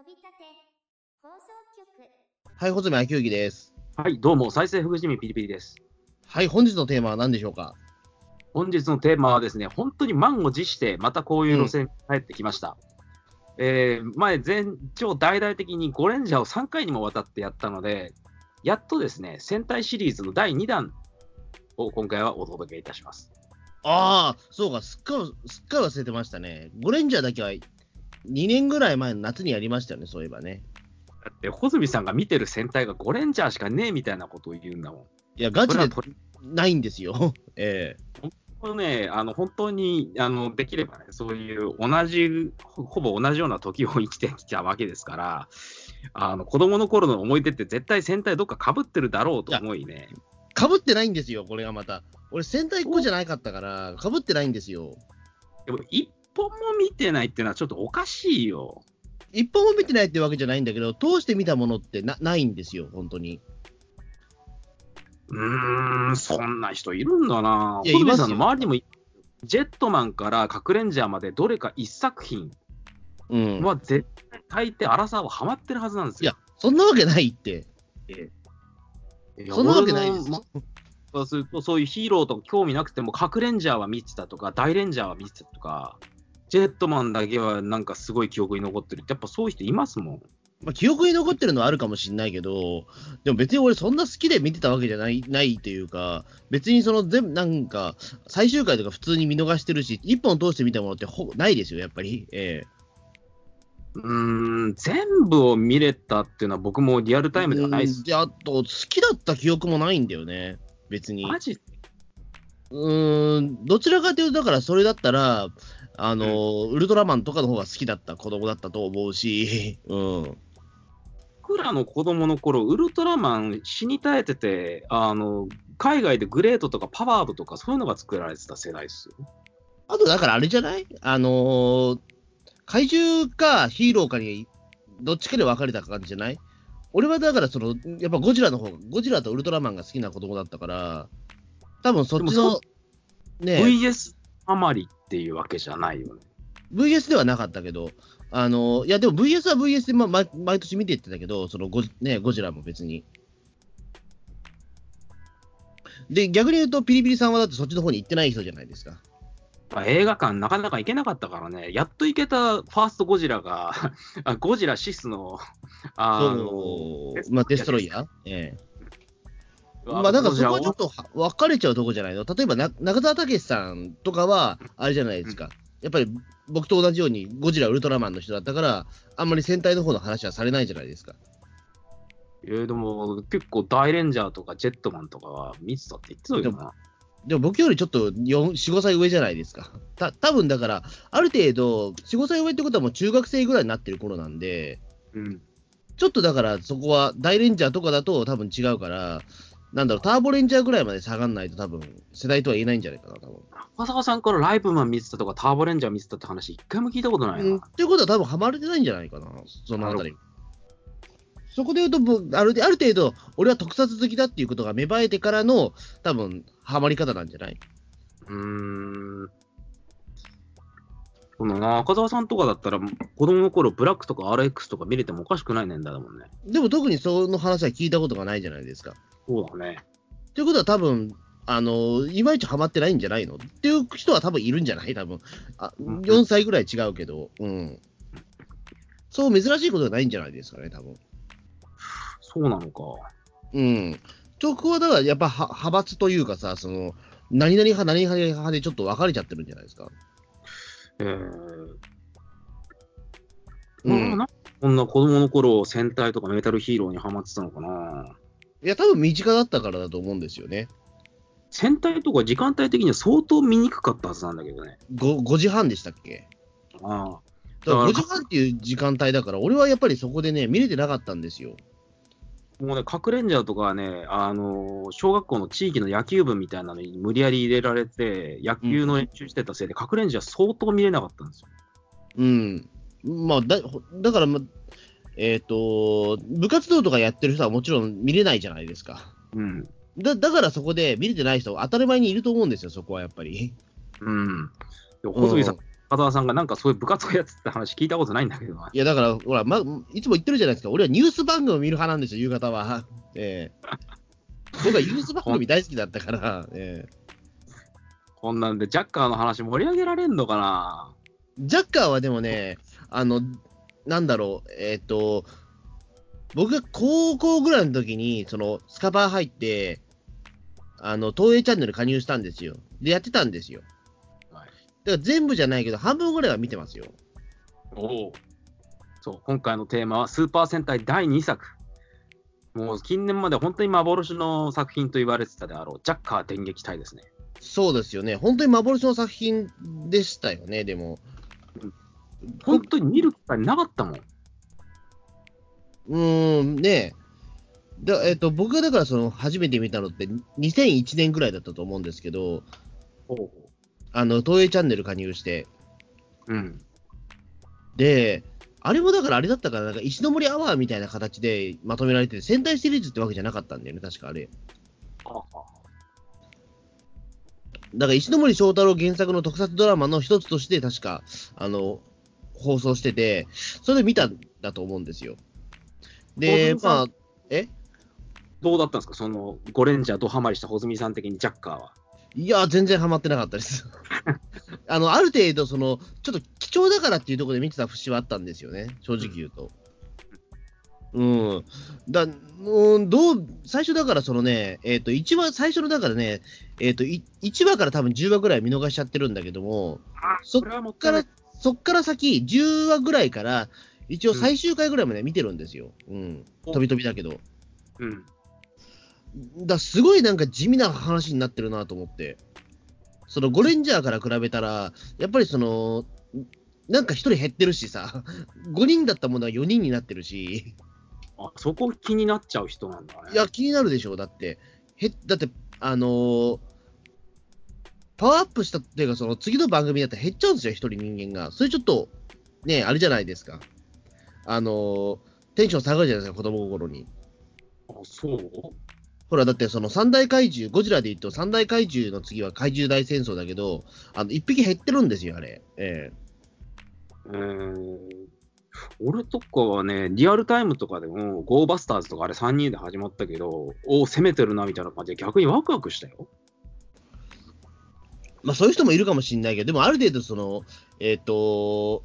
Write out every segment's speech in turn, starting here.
飛び立て放送局はい、穂積昭之です。はい、どうも、再生福島ピリピリです。はい、本日のテーマは何でしょうか？本日のテーマはですね、本当に満を持して、またこういう路線に帰ってきました。えー前、全超大々的にゴレンジャーを3回にもわたってやったので、やっとですね、戦隊シリーズの第2弾を今回はお届けいたします。ああ、そうか、すっかり、すっかり忘れてましたね。ゴレンジャーだけは2年ぐらい前の夏にやりましたよね、そういえばね。だって、穂積さんが見てる戦隊がゴレンジャーしかねえみたいなことを言うんだもん。いや、ガチでないんですよ。えこれね、あの本当にあのできればね、そういう同じ、ほほぼ同じような時を生きてきたわけですから、あの子供の頃の思い出って絶対戦隊どっかかぶってるだろうと思いね、えかぶってないんですよ、これがまた。俺、戦隊1個じゃなかったから、かぶってないんですよ。でも一本も見てないっていうのはちょっとおかしいよ。一本も見てないってわけじゃないんだけど、通して見たものってなないんですよ、本当に。うーん、そんな人いるんだな。いやいますよ穂積さんの周りにもい、ジェットマンから核レンジャーまでどれか一作品うん。は絶対大抵荒さはハマってるはずなんですよいや。、そんなわけないって。そんなわけないですそうすると、そういうヒーローとか興味なくても、核レンジャーは見てたとか、大レンジャーは見てたとか、ジェットマンだけはなんかすごい記憶に残ってるって、やっぱそういう人いますもん。まあ、記憶に残ってるのはあるかもしれないけど、でも別に俺そんな好きで見てたわけじゃないないというか、別にその全部なんか、最終回とか普通に見逃してるし、一本通して見たものってほぼないですよ、やっぱり。えうーん、全部を見れたっていうのは僕もリアルえタイムではないですうん。で、あと、好きだった記憶もないんだよね、別に。マジ？うーん、どちらかというと、だからそれだったら、あの、ウルトラマンとかの方が好きだった子供だったと思うし、うん。僕らの子供の頃、ウルトラマン死に絶えてて、あの、海外でグレートとかパワードとかそういうのが作られてた世代ですよ。あと、だからあれじゃない？あのー怪獣かヒーローかに、どっちかで分かれた感じじゃない？俺はだから、その、やっぱゴジラの方、ゴジラとウルトラマンが好きな子供だったから、多分そっちのね、VS あまりっていうわけじゃないよね。VS ではなかったけど、あのーいや、でも VS は VS で、ま、毎毎年見てってたけど、そのゴジ,、ね、ゴジラも別に。で、逆に言うと、ピリピリさんはだってそっちの方に行ってない人じゃないですか。まあ映画館なかなか行けなかったからね、やっと行けたファーストゴジラが、あゴジラシスの、あの、まあ、デストロイヤー？ええ。ままあ、なんかそこはちょっとは分かれちゃうとこじゃないの例えばな、中澤武さんとかは、あれじゃないですか。やっぱり僕と同じようにゴジラ、ウルトラマンの人だったから、あんまり戦隊の方の話はされないじゃないですか。えーでも結構大レンジャーとかジェットマンとかは見てたって言ってたよな。でも僕よりちょっと4、4 5歳上じゃないですか。た多分だから、ある程度、4、5歳上ってことはもう中学生ぐらいになってる頃なんで、うん。ちょっとだからそこは大レンジャーとかだと多分違うから、なんだろう、ターボレンジャーぐらいまで下がんないと多分、世代とは言えないんじゃないかな、多分。中澤さんからライブマン見てたとかターボレンジャー見てたって話一回も聞いたことないな。うん、っていうことは多分ハマれてないんじゃないかな、そのあたり。そこで言うと、ぼあるある程度、俺は特撮好きだっていうことが芽生えてからの、多分ハマり方なんじゃない？うーん。その中澤さんとかだったら、子供の頃ブラックとか RX とか見れてもおかしくない年代だもんね。でも特にその話は聞いたことがないじゃないですか。そうだね。ということは多分、あの、いまいちハマってないんじゃないの？っていう人は多分いるんじゃない？多分。あうん4歳ぐらい違うけど、うん。そう珍しいことがないんじゃないですかね、多分。そうなのか。うん。そこはだからやっぱは派閥というかさ、その、何々派、何々派でちょっと分かれちゃってるんじゃないですか？えー。うんなこんな子供の頃戦隊とかメタルヒーローにハマってたのかな。いや、多分身近だったからだと思うんですよね。戦隊とか時間帯的には相当見にくかったはずなんだけどね。5, 5時半でしたっけ？ああ。だから5だから時半っていう時間帯だから、俺はやっぱりそこでね、見れてなかったんですよ。もうね、核レンジャーとかはね、あのー小学校の地域の野球部みたいなのに無理やり入れられて、野球の練習してたせいで、核レンジャー相当見れなかったんですよ。うん。まあ、だだから、まえっ、と、部活動とかやってる人はもちろん見れないじゃないですか。うん。だだからそこで見れてない人、当たり前にいると思うんですよ、そこはやっぱり。うん。でも、小杉さん、風間さんがなんかそういう部活をやってた話聞いたことないんだけどな。いや、だから、ほら、ま、いつも言ってるじゃないですか。俺はニュース番組を見る派なんですよ、夕方は。ええ僕はニュース番組大好きだったから、ええこんなんでジャッカーの話盛り上げられんのかなジャッカーはでもね、あの、なんだろう、えっ、と、僕が高校ぐらいの時に、その、スカパー入って、あの、東映チャンネル加入したんですよ。で、やってたんですよ。はいだから全部じゃないけど、半分ぐらいは見てますよ。おお。そう、今回のテーマはスーパー戦隊第2作。もう近年まで本当に幻の作品と言われてたであろう、ジャッカー電撃隊ですね。そうですよね。本当に幻の作品でしたよね、でも。本当に見る機会なかったもん。うーん、ねだえっ、と、僕がだからその、初めて見たのって2001年ぐらいだったと思うんですけど、あの、東映チャンネル加入して、うん。で、あれもだからあれだったから、なんか石ノ森アワーみたいな形でまとめられてて、戦隊シリーズってわけじゃなかったんだよね、確かあれ。だから石ノ森章太郎原作の特撮ドラマの一つとして、確か、あの、放送してて、それで見たんだと思うんですよ。で、まあ、え？どうだったんですか？その、ゴレンジャードハマりした穂積さん的にジャッカーは。いや、全然ハマってなかったです。あの、ある程度、その、ちょっと貴重だからっていうところで見てた節はあったんですよね、正直言うと。うん。だ、うん、どう、最初だからそのね、えっ、と、1話、最初のだからね、えっ、と、い1話から多分10話ぐらい見逃しちゃってるんだけども、そっれはもっからそっから先、10話ぐらいから、一応最終回ぐらいまで見てるんですよ。うん。お飛び飛びだけど。うん。だすごいなんか地味な話になってるなと思って。そのゴレンジャーから比べたら、やっぱりその、なんか1人減ってるしさ、5人だったものは4人になってるし、あ、そこ気になっちゃう人なんだね。いや、気になるでしょう、だって。へだって、あのーパワーアップしたっていうか、その次の番組だったら減っちゃうんですよ、1人人間が。それちょっと、ね、あれじゃないですか。あのーテンション下がるじゃないですか、子供心に。あ、そう？ほら、だってその三大怪獣、ゴジラで言うと三大怪獣の次は怪獣大戦争だけど、あの、一匹減ってるんですよ、あれ。ええー、俺とかはね、リアルタイムとかでも、ゴーバスターズとかあれ3人で始まったけど、おお、攻めてるなみたいな感じで逆にワクワクしたよ。えまあそういう人もいるかもしれないけど、でもある程度その、えっ、と、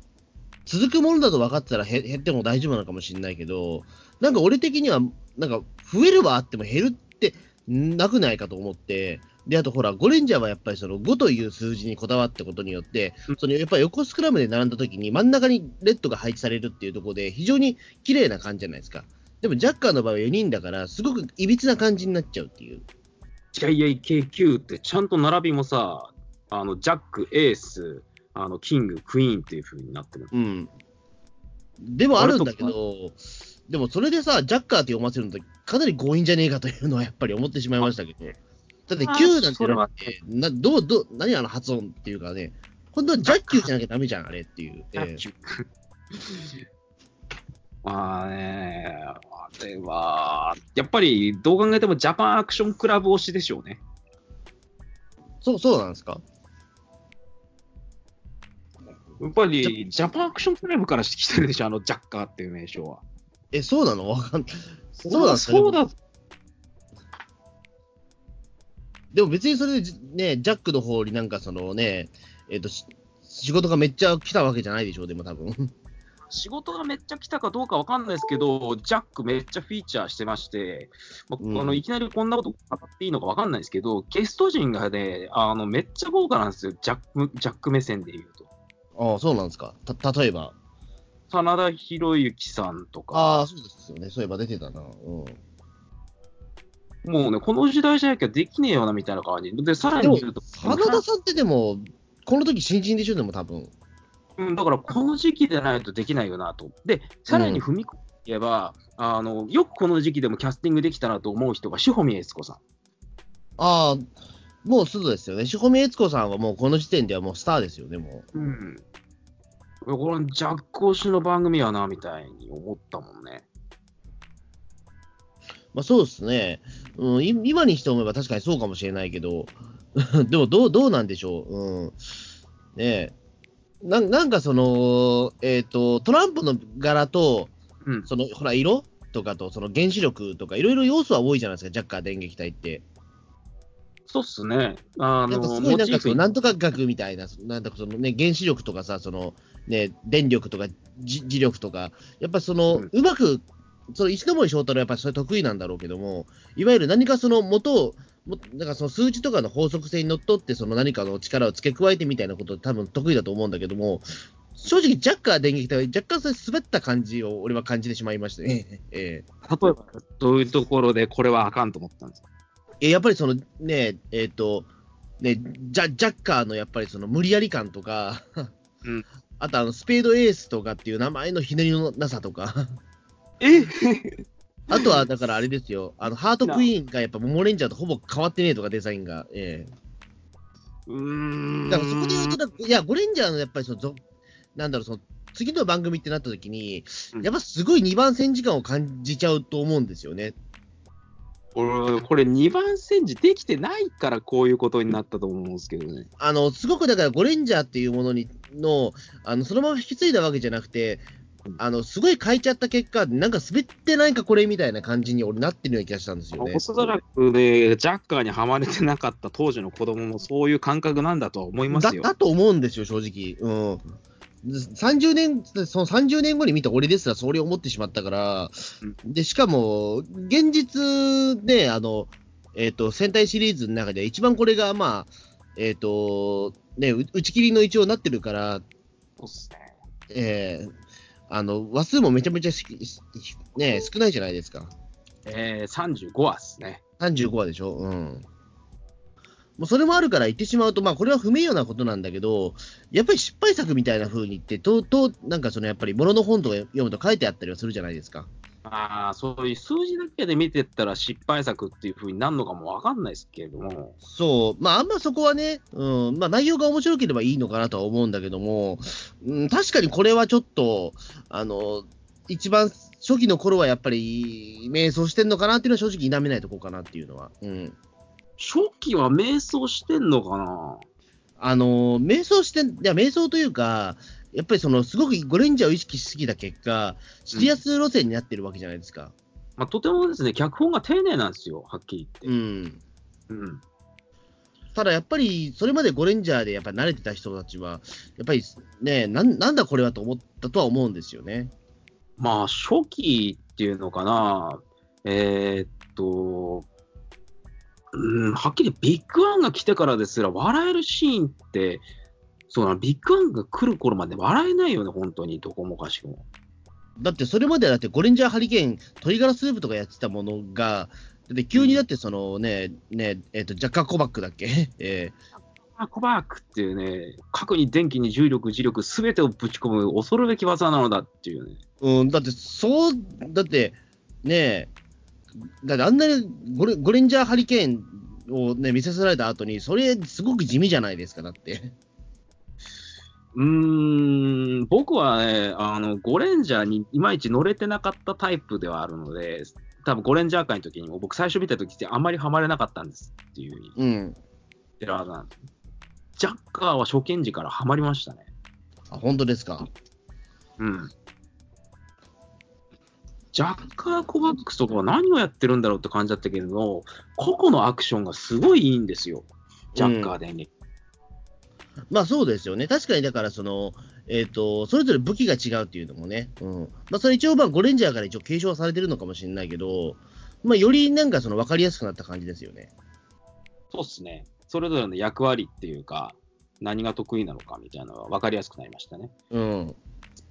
続くものだと分かってたら減減っても大丈夫なのかもしれないけど、なんか俺的には、なんか増えるはあっても減るってなくないかと思って、で、あとほら、ゴレンジャーはやっぱりその5という数字にこだわったことによってうん、そのやっぱり横スクラムで並んだ時に真ん中にレッドが配置されるっていうところで、非常に綺麗な感じじゃないですか。でもジャッカーの場合は4人だから、すごくいびつな感じになっちゃうっていう。JAKQ ってちゃんと並びもさ、あのジャック、エース、あのキング、クイーンっていう風になってる。うん。でもあるんだけど、でもそれでさ、ジャッカーって読ませるのってかなり強引じゃねえかというのはやっぱり思ってしまいましたけど。だってあ Q なんてそれはなどう、どう、何あの発音っていうかね、本当はジャッキューじゃなきゃダメじゃん、あれっていう。ええ まあね、あれは、やっぱりどう考えてもジャパンアクションクラブ推しでしょうね。そう、そうなんですか？やっぱりジャパンアクションクラブからしてきてるでしょ、あのジャッカーっていう名称は。え、そうなの？わかんそうなんですかそうだ。でも別にそれでじね、ジャックの方になんかそのね、えっ、と、し仕事がめっちゃ来たわけじゃないでしょう、でも多分。仕事がめっちゃ来たかどうかわかんないですけど、ジャックめっちゃフィーチャーしてまして、まあうんあのいきなりこんなこと語っていいのかわかんないですけど、ゲスト陣がね、あのめっちゃ豪華なんですよ、ジャックジャック目線で言うと。ああ、そうなんですか。た、例えば。真田広之さんとか、ああ、そうですよね。そういえば出てたな。うん。もうね、この時代じゃなきゃできねえよなみたいな感じ。で、さらに言うと、花田さんってでも、この時新人でしょ、でも多分。うん、だからこの時期でないとできないよなと。で、さらに踏み込んで言えば、あの、よくこの時期でもキャスティングできたなと思う人が、志保美悦子さん。ああ、もうすぐですよね。志保美悦子さんはもうこの時点ではもうスターですよね、もう。うん。これ、ジャック推しの番組やな、みたいに思ったもんね。まあそうですね。うん、い今にして思えば確かにそうかもしれないけど、でもどう、どうなんでしょう。うん。ねえ。なんなんかその、えっ、と、トランプの柄と、うん。その、ほら、色とかと、その原子力とか、いろいろ要素は多いじゃないですか、ジャッカー電撃隊って。そうっすね。あの、なんかすごいなんかその、モチーフなんとか学みたいな、なんだかそのね、原子力とかさ、その、ね、電力とか、じ磁力とか、やっぱその、うんうまく、その石森章太郎はやっぱりそれ得意なんだろうけども、いわゆる何かその元を、もなんかその数値とかの法則性にのっとって、その何かの力を付け加えてみたいなこと多分得意だと思うんだけども、正直、ジャッカー電撃隊は若干それ滑った感じを俺は感じてしまいましたね。ええ例えば、どういうところでこれはあかんと思ったんですか？えやっぱりそのね、えっ、と、ね、ジャジャッカーのやっぱりその無理やり感とか、うんあとあのスペードエースとかっていう名前のひねりのなさとか、え？あとはだからあれですよ、あのハートクイーンがやっぱモモレンジャーとほぼ変わってねえとか、デザインが。えうーん。えだからそこで言うといや、ゴレンジャーのやっぱりその、ぞなんだろう、その次の番組ってなった時に、うんやっぱすごい2番戦時間を感じちゃうと思うんですよね。俺これ2番戦時できてないからこういうことになったと思うんですけどね。あの、すごくだから、ゴレンジャーっていうものにの、あの、そのまま引き継いだわけじゃなくて、あの、すごい変えちゃった結果、なんか滑ってないかこれみたいな感じに俺なってるような気がしたんですよねお。そらくね、ジャッカーにはまれてなかった当時の子供もそういう感覚なんだとは思いまだすよ。だと思うんですよ、正直。うん。30年、その30年後に見た俺ですらそれを思ってしまったから、で、しかも、現実ね、あの、えっ、と、戦隊シリーズの中で一番これが、まあ、えっ、と、ね、う打ち切りの一応なってるから、そうっすね。えーあの、話数もめちゃめちゃね、少ないじゃないですか。えー、35話ですね。35話でしょ？うん。もうそれもあるから言ってしまうと、まあこれは不名誉なことなんだけど、やっぱり失敗作みたいな風に言って、とうとう、なんかそのやっぱり物の本とか読むと書いてあったりはするじゃないですか。まあ、そういう数字だけで見てったら失敗作っていうふうになるのかもわかんないですけれども、そう、まああんまそこはね、うん、まあ内容が面白ければいいのかなとは思うんだけども、うん、確かにこれはちょっと、あの、一番初期の頃はやっぱり迷走してんのかなっていうのは正直否めないところかなっていうのは。うん。初期は迷走してんのかな？あの、迷走してん、いや、迷走というか、やっぱりその、すごくゴレンジャーを意識しすぎた結果、シリアス路線になってるわけじゃないですか。まあ、とてもですね、脚本が丁寧なんですよ、はっきりう言って。ん。うん。ただやっぱり、それまでゴレンジャーでやっぱ慣れてた人たちは、やっぱりね、なんなんだこれはと思ったとは思うんですよね。まあ、初期っていうのかな、えーっと、うん、はっきりビッグワンが来てからですら、笑えるシーンって、そうな、ビッグワンが来る頃まで笑えないよね、本当に、どこもかしこも。だってそれまではだってゴレンジャーハリケーン、鶏ガラスープとかやってたものが、だって急にだってそのね、ね、えっ、と、ジャッカーコバックだっけ？えあコバークっていうね、核に電気に重力、磁力、すべてをぶち込む恐るべき技なのだっていうね。ーうん、だってそう、だってね、だってあんなにゴレゴレンジャーハリケーンをね、見せられた後に、それすごく地味じゃないですか、だって。うーん、僕はね、あの、ゴレンジャーにいまいち乗れてなかったタイプではあるので、多分ゴレンジャー界の時にも、僕最初見た時ってあんまりハマれなかったんですっていうふうに言うん。ジャッカーは初見時からハマりましたね。あ、本当ですか。うん。ジャッカーコバックスとかは何をやってるんだろうって感じだったけれど、個々のアクションがすごいいいんですよ。ジャッカーでね。まあそうですよね。確かにだからその、えっ、と、それぞれ武器が違うっていうのもね。うん。まあそれ一応まあゴレンジャーから一応継承されてるのかもしれないけど、まあよりなんかその分かりやすくなった感じですよね。そうっすね。それぞれの役割っていうか、何が得意なのかみたいなのが分かりやすくなりましたね。うん。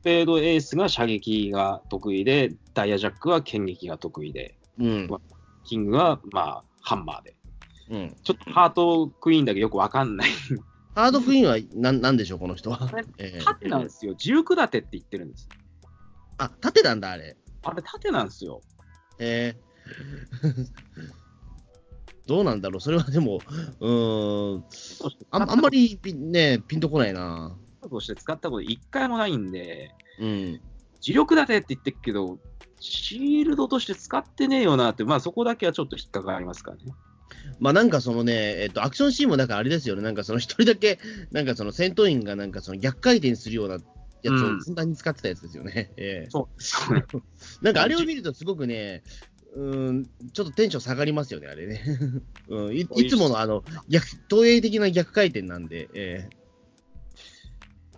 スペードエースが射撃が得意で、ダイヤジャックは剣撃が得意で、うん。キングはまあハンマーで。うん。ちょっとハートクイーンだけよく分かんない。ハードクイーンはなんなんでしょう、この人は？えー縦なんですよ。重工立てって言ってるんです。あ、縦なんだ、あれ。あれ縦なんですよ。えー どうなんだろう、それはでも、うーん、あんあんまりピね、ピンとこないな。として使ったこと一回もないんで、うん。磁力立てって言ってるけど、シールドとして使ってねえよなって、まあそこだけはちょっと引っかかりますからね。まあなんかそのね、えっと、アクションシーンもなんかあれですよね、なんかその一人だけ、なんかその戦闘員がなんかその逆回転するようなやつをうんふんだんに使ってたやつですよね。ええそう。なんかあれを見るとすごくね、うん、ちょっとテンション下がりますよね、あれね。うん、いいつものあの逆、投影的な逆回転なんで、え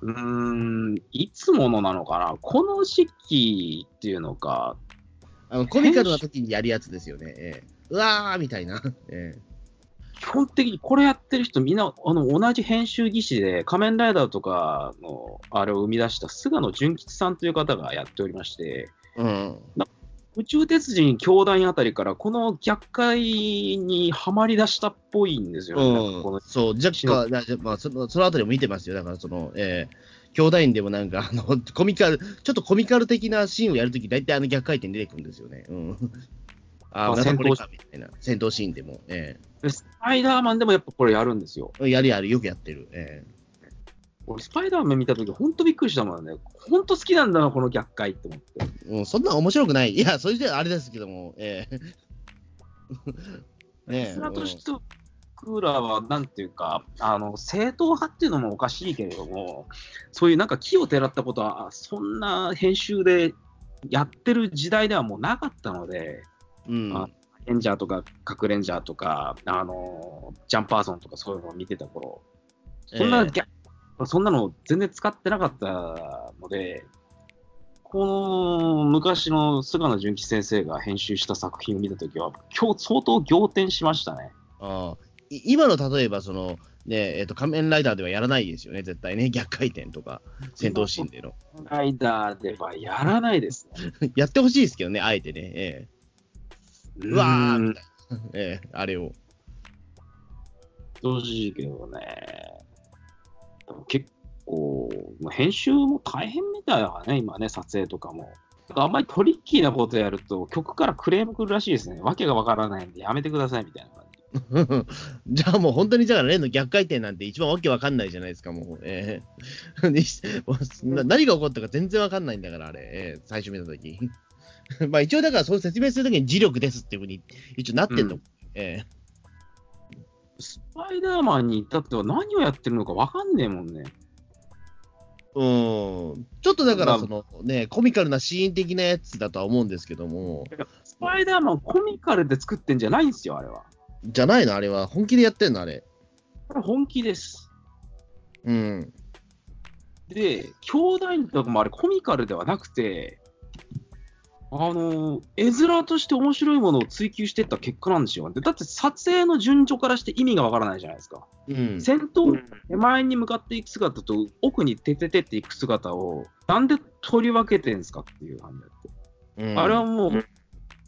うーん、いつものなのかな、この時期っていうのか、えあのコミカルな時にやるやつですよね。ええうわーみたいな。え基本的にこれやってる人、みんなあの同じ編集技師で、仮面ライダーとかのあれを生み出した菅野純吉さんという方がやっておりまして、えうん。宇宙鉄人兄弟あたりから、この逆回にはまり出したっぽいんですよね。うん、そう、若干、なまあ、そのそのあたりも見てますよ。だから、その、えー、兄弟院でもなんか、あの、コミカル、ちょっとコミカル的なシーンをやるとき、大体あの逆回転出てくるんですよね。うん。あああ、戦闘みたいな。戦闘シーンでも、えでスパイダーマンでもやっぱこれやるんですよ。えやるやる、よくやってる。え俺、スパイダーマン見たとき、本当びっくりしたもんね。本当好きなんだな、この逆回って思って。えうん、そんな面白くない。いや、それじゃあれですけども、ええ ねえスラとしてクーラーは、なんていうか、あの、正統派っていうのもおかしいけれども、そういうなんか木をてらったことは、そんな編集でやってる時代ではもうなかったので、うん。あレンジャーとか、核レンジャーとか、あの、ジャンパーソンとかそういうのを見てた頃、そんな、ええ逆そんなの全然使ってなかったので、この昔の菅野純喜先生が編集した作品を見たときは、今日相当仰天しましたね。あ今の例えば、その、ねえっと仮面ライダーではやらないですよね、絶対ね、逆回転とか、戦闘シーンでの。ライダーではやらないですね。やってほしいですけどね、あえてね、ええうわーみたいな、ええあれを。正直けどね。結構、まあ編集も大変みたいだからね、今ね、撮影とかも。あんまりトリッキーなことやると、曲からクレーム来るらしいですね。わけがわからないんで、やめてくださいみたいな感じ。じゃあもう本当に、じゃあ例の逆回転なんて一番わけわかんないじゃないですか、もう。え えにしもうな何が起こったか全然わかんないんだから、あれ、ええ最初見たとき。まあ一応だから、そう説明するときに磁力ですっていうふうに一応なってんの。うんえパイダーマンに至っては何をやってるのかわかんねえもんね。うん。ちょっとだから、まあそのね、コミカルなシーン的なやつだとは思うんですけども、スパイダーマンコミカルで作ってんじゃないんですよ、あれは。じゃないの、あれは。本気でやってんの、あれ。これ本気です。うん。で、兄弟とかもあれコミカルではなくて、あの、絵面として面白いものを追求していった結果なんですよ。でだって撮影の順序からして意味がわからないじゃないですか。うん。戦闘、手前に向かっていく姿と奥にてててっていく姿を、なんで取り分けてんすかっていう感じだって。うんあれはもう、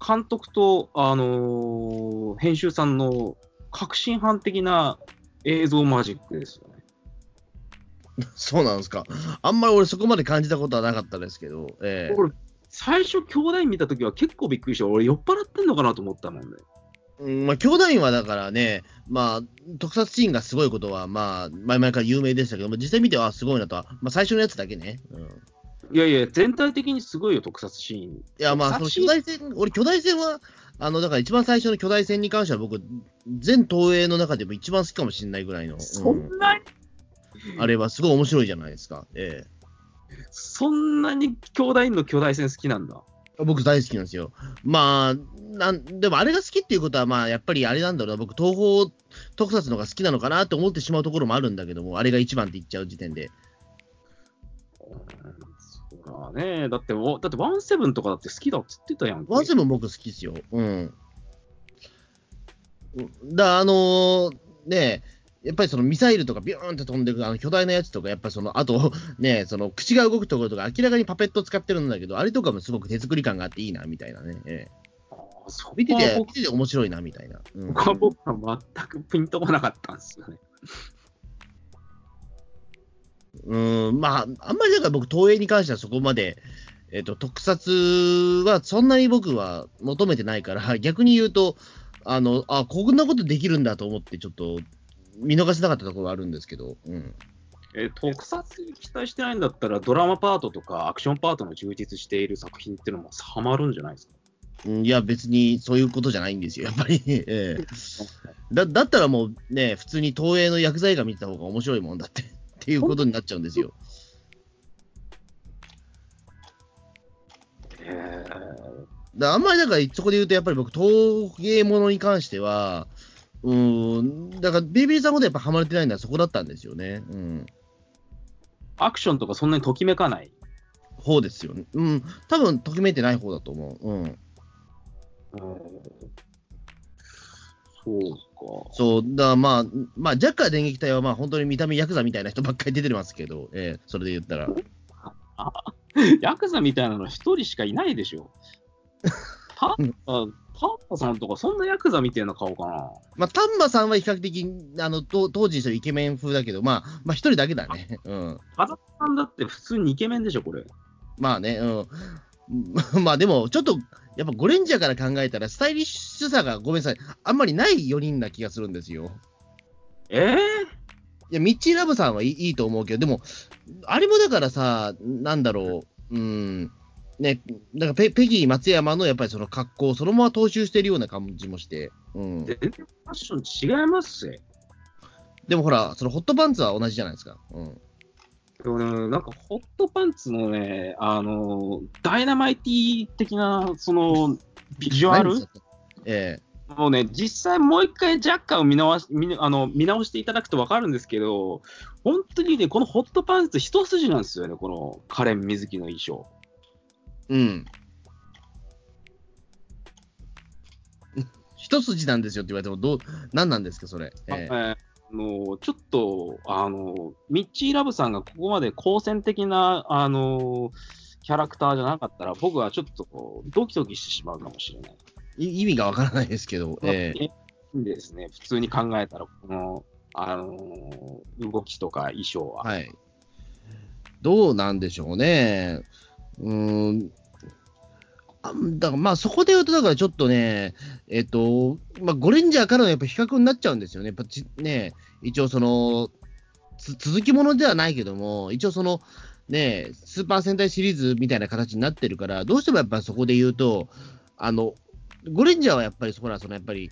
監督と、あのー編集さんの革新犯的な映像マジックですよね。そうなんですか。あんまり俺そこまで感じたことはなかったですけど、ええ俺、最初、兄弟見たときは結構びっくりして、俺、酔っ払ってんのかなと思ったもんね。うんまあ、兄弟はだからね、まあ、特撮シーンがすごいことは、まあ、前々から有名でしたけども、実際見てはすごいなとは、まあ、最初のやつだけね。うん、いいやいや、全体的にすごいよ、特撮シーン。や、まあ、その巨大戦、俺、巨大戦は、あの、だから一番最初の巨大戦に関しては、僕、全東映の中でも一番好きかもしれないぐらいの、うんそんなに、あれはすごい面白いじゃないですか。えそんなに兄弟の巨大戦好きなんだ。え僕大好きなんですよ。まあ、なんでもあれが好きっていうことは、まあ、やっぱりあれなんだろうな、僕、東宝特撮の方が好きなのかなって思ってしまうところもあるんだけども、あれが一番って言っちゃう時点で。うんそうだね。だって、おだってワンセブンとかだって好きだっつってたやんけ。ワンセブン僕好きですよ。うん。だあのーねやっぱりそのミサイルとかビューンって飛んでくるあの巨大なやつとか、やっぱその、あと、ねその口が動くところとか明らかにパペット使ってるんだけど、あれとかもすごく手作り感があっていいな、みたいなね。ええ見てて、僕見てて面白いな、みたいな。うん僕は僕は全くピンとこなかったんですよね。うん、まあ、あんまりだから僕、東映に関してはそこまで、えっ、と、特撮はそんなに僕は求めてないから、逆に言うと、あの、あ、こんなことできるんだと思って、ちょっと、見逃せなかったところがあるんですけど、うん。えー特撮に期待してないんだったら、ドラマパートとかアクションパートの充実している作品っていうのもハマるんじゃないですか？うんいや、別にそういうことじゃないんですよ、やっぱり。ええだだったらもうね、普通に東映の薬剤画見てた方が面白いもんだって、っていうことになっちゃうんですよ。へだあんまりだから、そこで言うと、やっぱり僕、陶芸ものに関しては、うーん、だから、ビビリさんほどやっぱハマれてないのはそこだったんですよね。うん。アクションとかそんなにときめかない？方ですよね。うん。多分、ときめいてない方だと思う。うん。そうか。そう、だからまあ、まあ、ジャッカー電撃隊はまあ、本当に見た目ヤクザみたいな人ばっかり出てますけど、ええそれで言ったら。ヤクザみたいなの一人しかいないでしょ。パンパ、パンパさんとかそんなヤクザみたいな顔かな。まあ、丹波さんは比較的、あの、と当時にしてるイケメン風だけど、まあ、まあ、一人だけだね。うん。風間さんだって普通にイケメンでしょ、これ。まあね、うん。まあでも、ちょっと、やっぱゴレンジャーから考えたら、スタイリッシュさがごめんなさい、あんまりない4人な気がするんですよ。ええいや、ミッチーラブさんはいいいいと思うけど、でも、あれもだからさ、なんだろう、うん、ね、なんかペペギー松山のやっぱりその格好をそのまま踏襲してるような感じもして、うん。全然ファッション違いますぜ。でもほら、そのホットパンツは同じじゃないですか。うん。でもね、なんかホットパンツのね、あの、ダイナマイティ的な、その、ビジュアル何えもうね、実際もう一回ジャッカーを見直し見あの見直していただくと分かるんですけど、本当にね、このホットパンツ一筋なんですよね、このカレン水木の衣装。えうん。一筋なんですよって言われても、どう、何なんですか、それ？えーあのちょっとあの、ミッチーラブさんがここまで好戦的なあのキャラクターじゃなかったら、僕はちょっとドキドキしてしまうかもしれない。い意味がわからないですけど、ええいいですね、普通に考えたら、このあの動きとか衣装は。はい。どうなんでしょうね。うん。あだからまあそこで言うと、だからちょっとね、えっと、まあ、ゴレンジャーからのやっぱ比較になっちゃうんですよね。やっぱちね、一応その、つ続きものではないけども、一応その、ね、スーパー戦隊シリーズみたいな形になってるから、どうしてもやっぱそこで言うと、あの、ゴレンジャーはやっぱりそこら、そのやっぱり、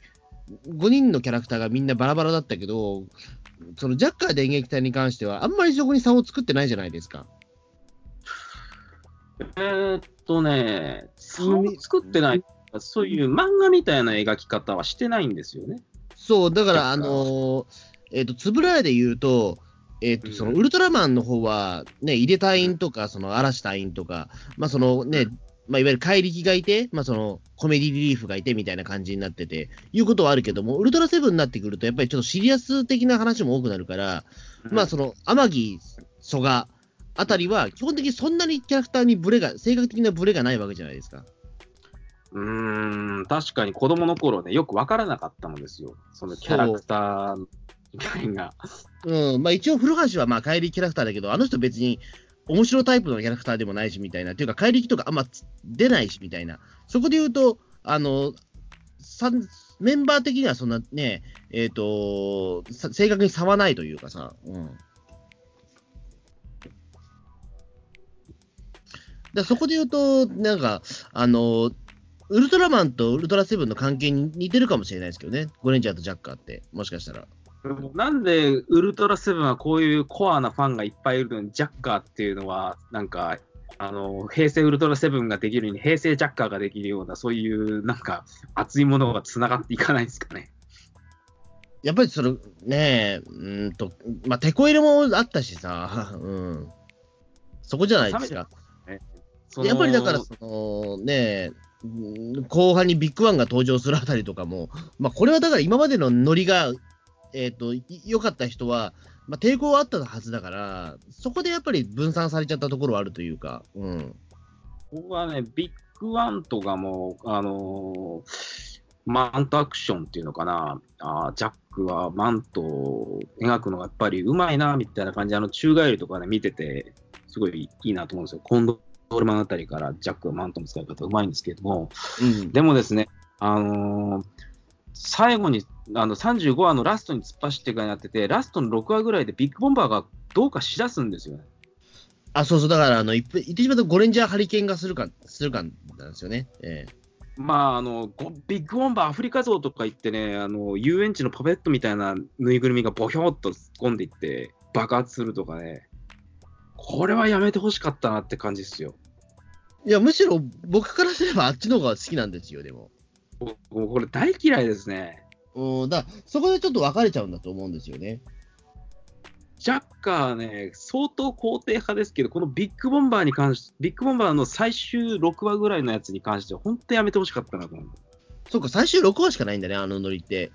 5人のキャラクターがみんなバラバラだったけど、そのジャッカー電撃隊に関しては、あんまりそこに差を作ってないじゃないですか。えーっとね、作ってない、そういう漫画みたいな描き方はしてないんですよね。そう、だから、あのーえっ、と、つぶらやで言うと、えっ、と、うん。そのウルトラマンの方は、ね、井出隊員とか、その嵐隊員とか、まあ、そのね、まあ、いわゆる怪力がいて、まあ、そのコメディリリーフがいてみたいな感じになってて、いうことはあるけども、ウルトラセブンになってくると、やっぱりちょっとシリアス的な話も多くなるから、まあ、その、天城、蘇我あたりは、基本的にそんなにキャラクターにブレが、性格的なブレがないわけじゃないですか。うーん、確かに子供の頃ね、よくわからなかったのですよ。そのキャラクター以外が。うん、まあ一応、古橋はまあ怪力キャラクターだけど、あの人別に面白タイプのキャラクターでもないしみたいな、というか怪力とかあんま出ないしみたいな、そこで言うと、あの、メンバー的にはそんなね、えっ、と、さ正確に差はないというかさ、うん。だそこで言うと、なんか、あの、ウルトラマンとウルトラセブンの関係に似てるかもしれないですけどね、ゴレンジャーとジャッカーって、もしかしたら。なんでウルトラセブンはこういうコアなファンがいっぱいいるのに、ジャッカーっていうのは、なんか、あの平成ウルトラセブンができるように、平成ジャッカーができるような、そういうなんか熱いものがつながっていかないんですかね。やっぱりそのねえ、うーんと、まあ、テこ入れもあったしさ、うん。そこじゃないですか。やっぱりだから、そのね後半にビッグワンが登場するあたりとかも、まあ、これはだから今までのノリが、えっ、と、い良かった人は、まあ、抵抗はあったはずだから、そこでやっぱり分散されちゃったところはあるというか、うん。僕はね、ビッグワンとかも、あのーマントアクションっていうのかな、あージャックはマントを描くのがやっぱりうまいな、みたいな感じで、あの、宙返りとかね、見てて、すごいいいなと思うんですよ。ドールマンあたりからジャックはマントの使い方うまいんですけれども、うん。でもですね、あのー最後に、あの、35話のラストに突っ走ってからやってて、ラストの6話ぐらいでビッグボンバーがどうかしだすんですよね。あ、そうそう、だから、あの、いっぺ言ってしまうとゴレンジャーハリケーンがするか、するかなんですよね。ええまあ、あの、ゴビッグボンバーアフリカゾウとか言ってね、あの、遊園地のパペットみたいなぬいぐるみがボヒョっと突っ込んでいって爆発するとかね、これはやめてほしかったなって感じですよ。いや、むしろ僕からすればあっちの方が好きなんですよ、でも。僕これ大嫌いですね。うん、だからそこでちょっと分かれちゃうんだと思うんですよね。ジャッカーね、相当肯定派ですけど、このビッグボンバーに関して、ビッグボンバーの最終6話ぐらいのやつに関しては、本当やめてほしかったなと思う。だかそうか、最終6話しかないんだね、あのノリって。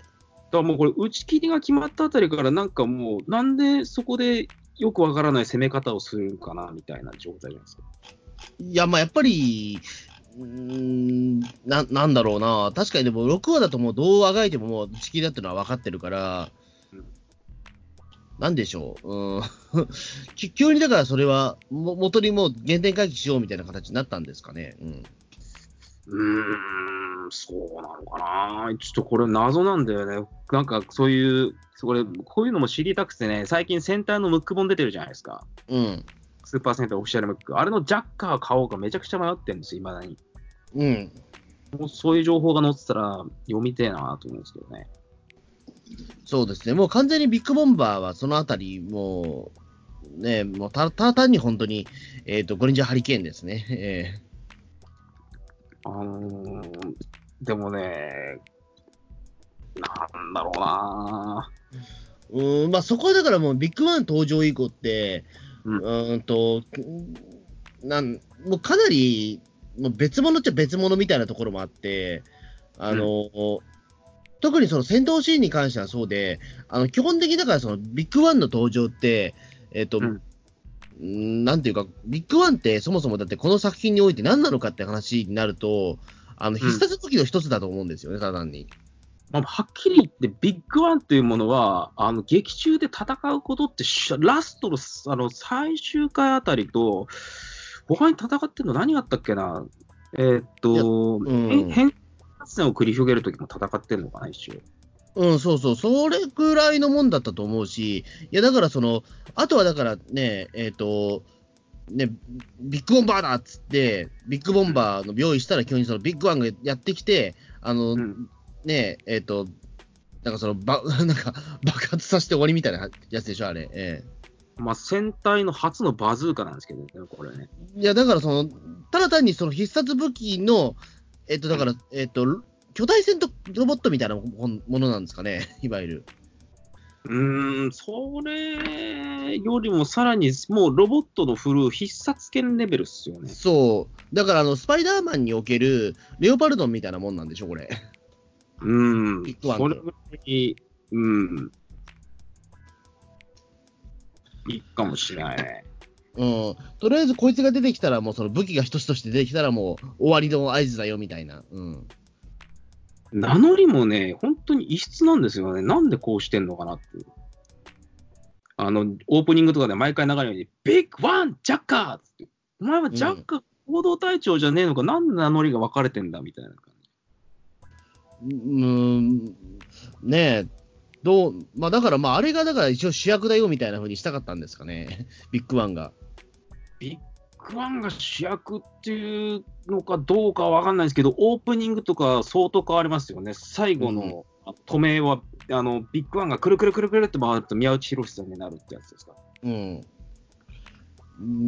らもうこれ、打ち切りが決まったあたりから、なんかもう、なんでそこでよくわからない攻め方をするかなみたいな状態じゃないですか。いや、まあやっぱり、うーんな、なんだろうな。確かにでも6話だともうどうあがいてももう打ち切りだってのは分かってるからうん、なんでしょう。うん。き急にだからそれは、も元にもう原点回帰しようみたいな形になったんですかね。うん。うーん、そうなのかな。ちょっとこれ謎なんだよね。なんかそういう、これ、こういうのも知りたくてね、最近戦隊のムック本出てるじゃないですか。うん。スーパーセンターオフィシャルムック。あれのジャッカー買おうかめちゃくちゃ迷ってるんですよ、いまだに。うん。もうそういう情報が載ってたら読みてえなと思うんですけどね。そうですね。もう完全にビッグボンバーはそのあたり、もう、ね、もうたただ単に本当に、えっ、と、ゴレンジャーハリケーンですね。えあのー、でもね、なんだろうな。ーうーん、まあそこはだからもうビッグワン登場以降って、ううんーんと、なん、もうかなり、もう別物っちゃ別物みたいなところもあって、あの、特にその戦闘シーンに関してはそうで、あの基本的にだからそのビッグワンの登場って、えっ、と、うんうーんなんていうか、ビッグワンってそもそもだってこの作品において何なのかって話になると、あの必殺武器の一つだと思うんですよね、ただ単に。まあ、はっきり言って、ビッグワンっていうものは、あの劇中で戦うことってし、ラストのあの最終回あたりと、他に戦ってんの何があったっけな？えーっと、うん変変発戦を繰り広げるときも戦ってんのかな、一応。うん、そうそう、それぐらいのもんだったと思うし、いや、だからその、あとはだからね、えっ、と、ね、ビッグボンバーだっつって、ビッグボンバーの用意したら、急にそのビッグワンがやってきて、あの、うんね、えっ、と、なんかその、ば、なんか、爆発させて終わりみたいなやつでしょ、あれ。えまあ、戦隊の初のバズーカなんですけどね、これね。えいや、だからその、ただ単にその必殺武器の、えっ、と、だから、えっ、と、巨大戦闘ロボットみたいなもものなんですかね、いわゆる。うーん、それよりもさらに、もうロボットの振るう必殺剣レベルっすよね。そう。だから、あの、スパイダーマンにおける、レオパルドンみたいなもんなんでしょ、これ。うん。それぐらい、うん。いいかもしれないね。うん。とりあえず、こいつが出てきたら、もうその武器が一つとして出てきたら、もう終わりの合図だよ、みたいな。うん。名乗りもね、本当に異質なんですよね。なんでこうしてんのかなって。あの、オープニングとかで毎回流れるように、ビッグワンジャッカーって。お前はジャッカー、行動隊長じゃねえのか、なんで名乗りが分かれてんだみたいな感じ。うん。ねえ。どう、まあだから、まああれがだから一応主役だよみたいな風にしたかったんですかね。ビッグワンが。ビッグワンが主役っていうのかどうかは分かんないですけど、オープニングとか相当変わりますよね。最後の止めは、あのビッグワンがくるくるくるくるって回ると宮内博さんになるってやつですか。うん。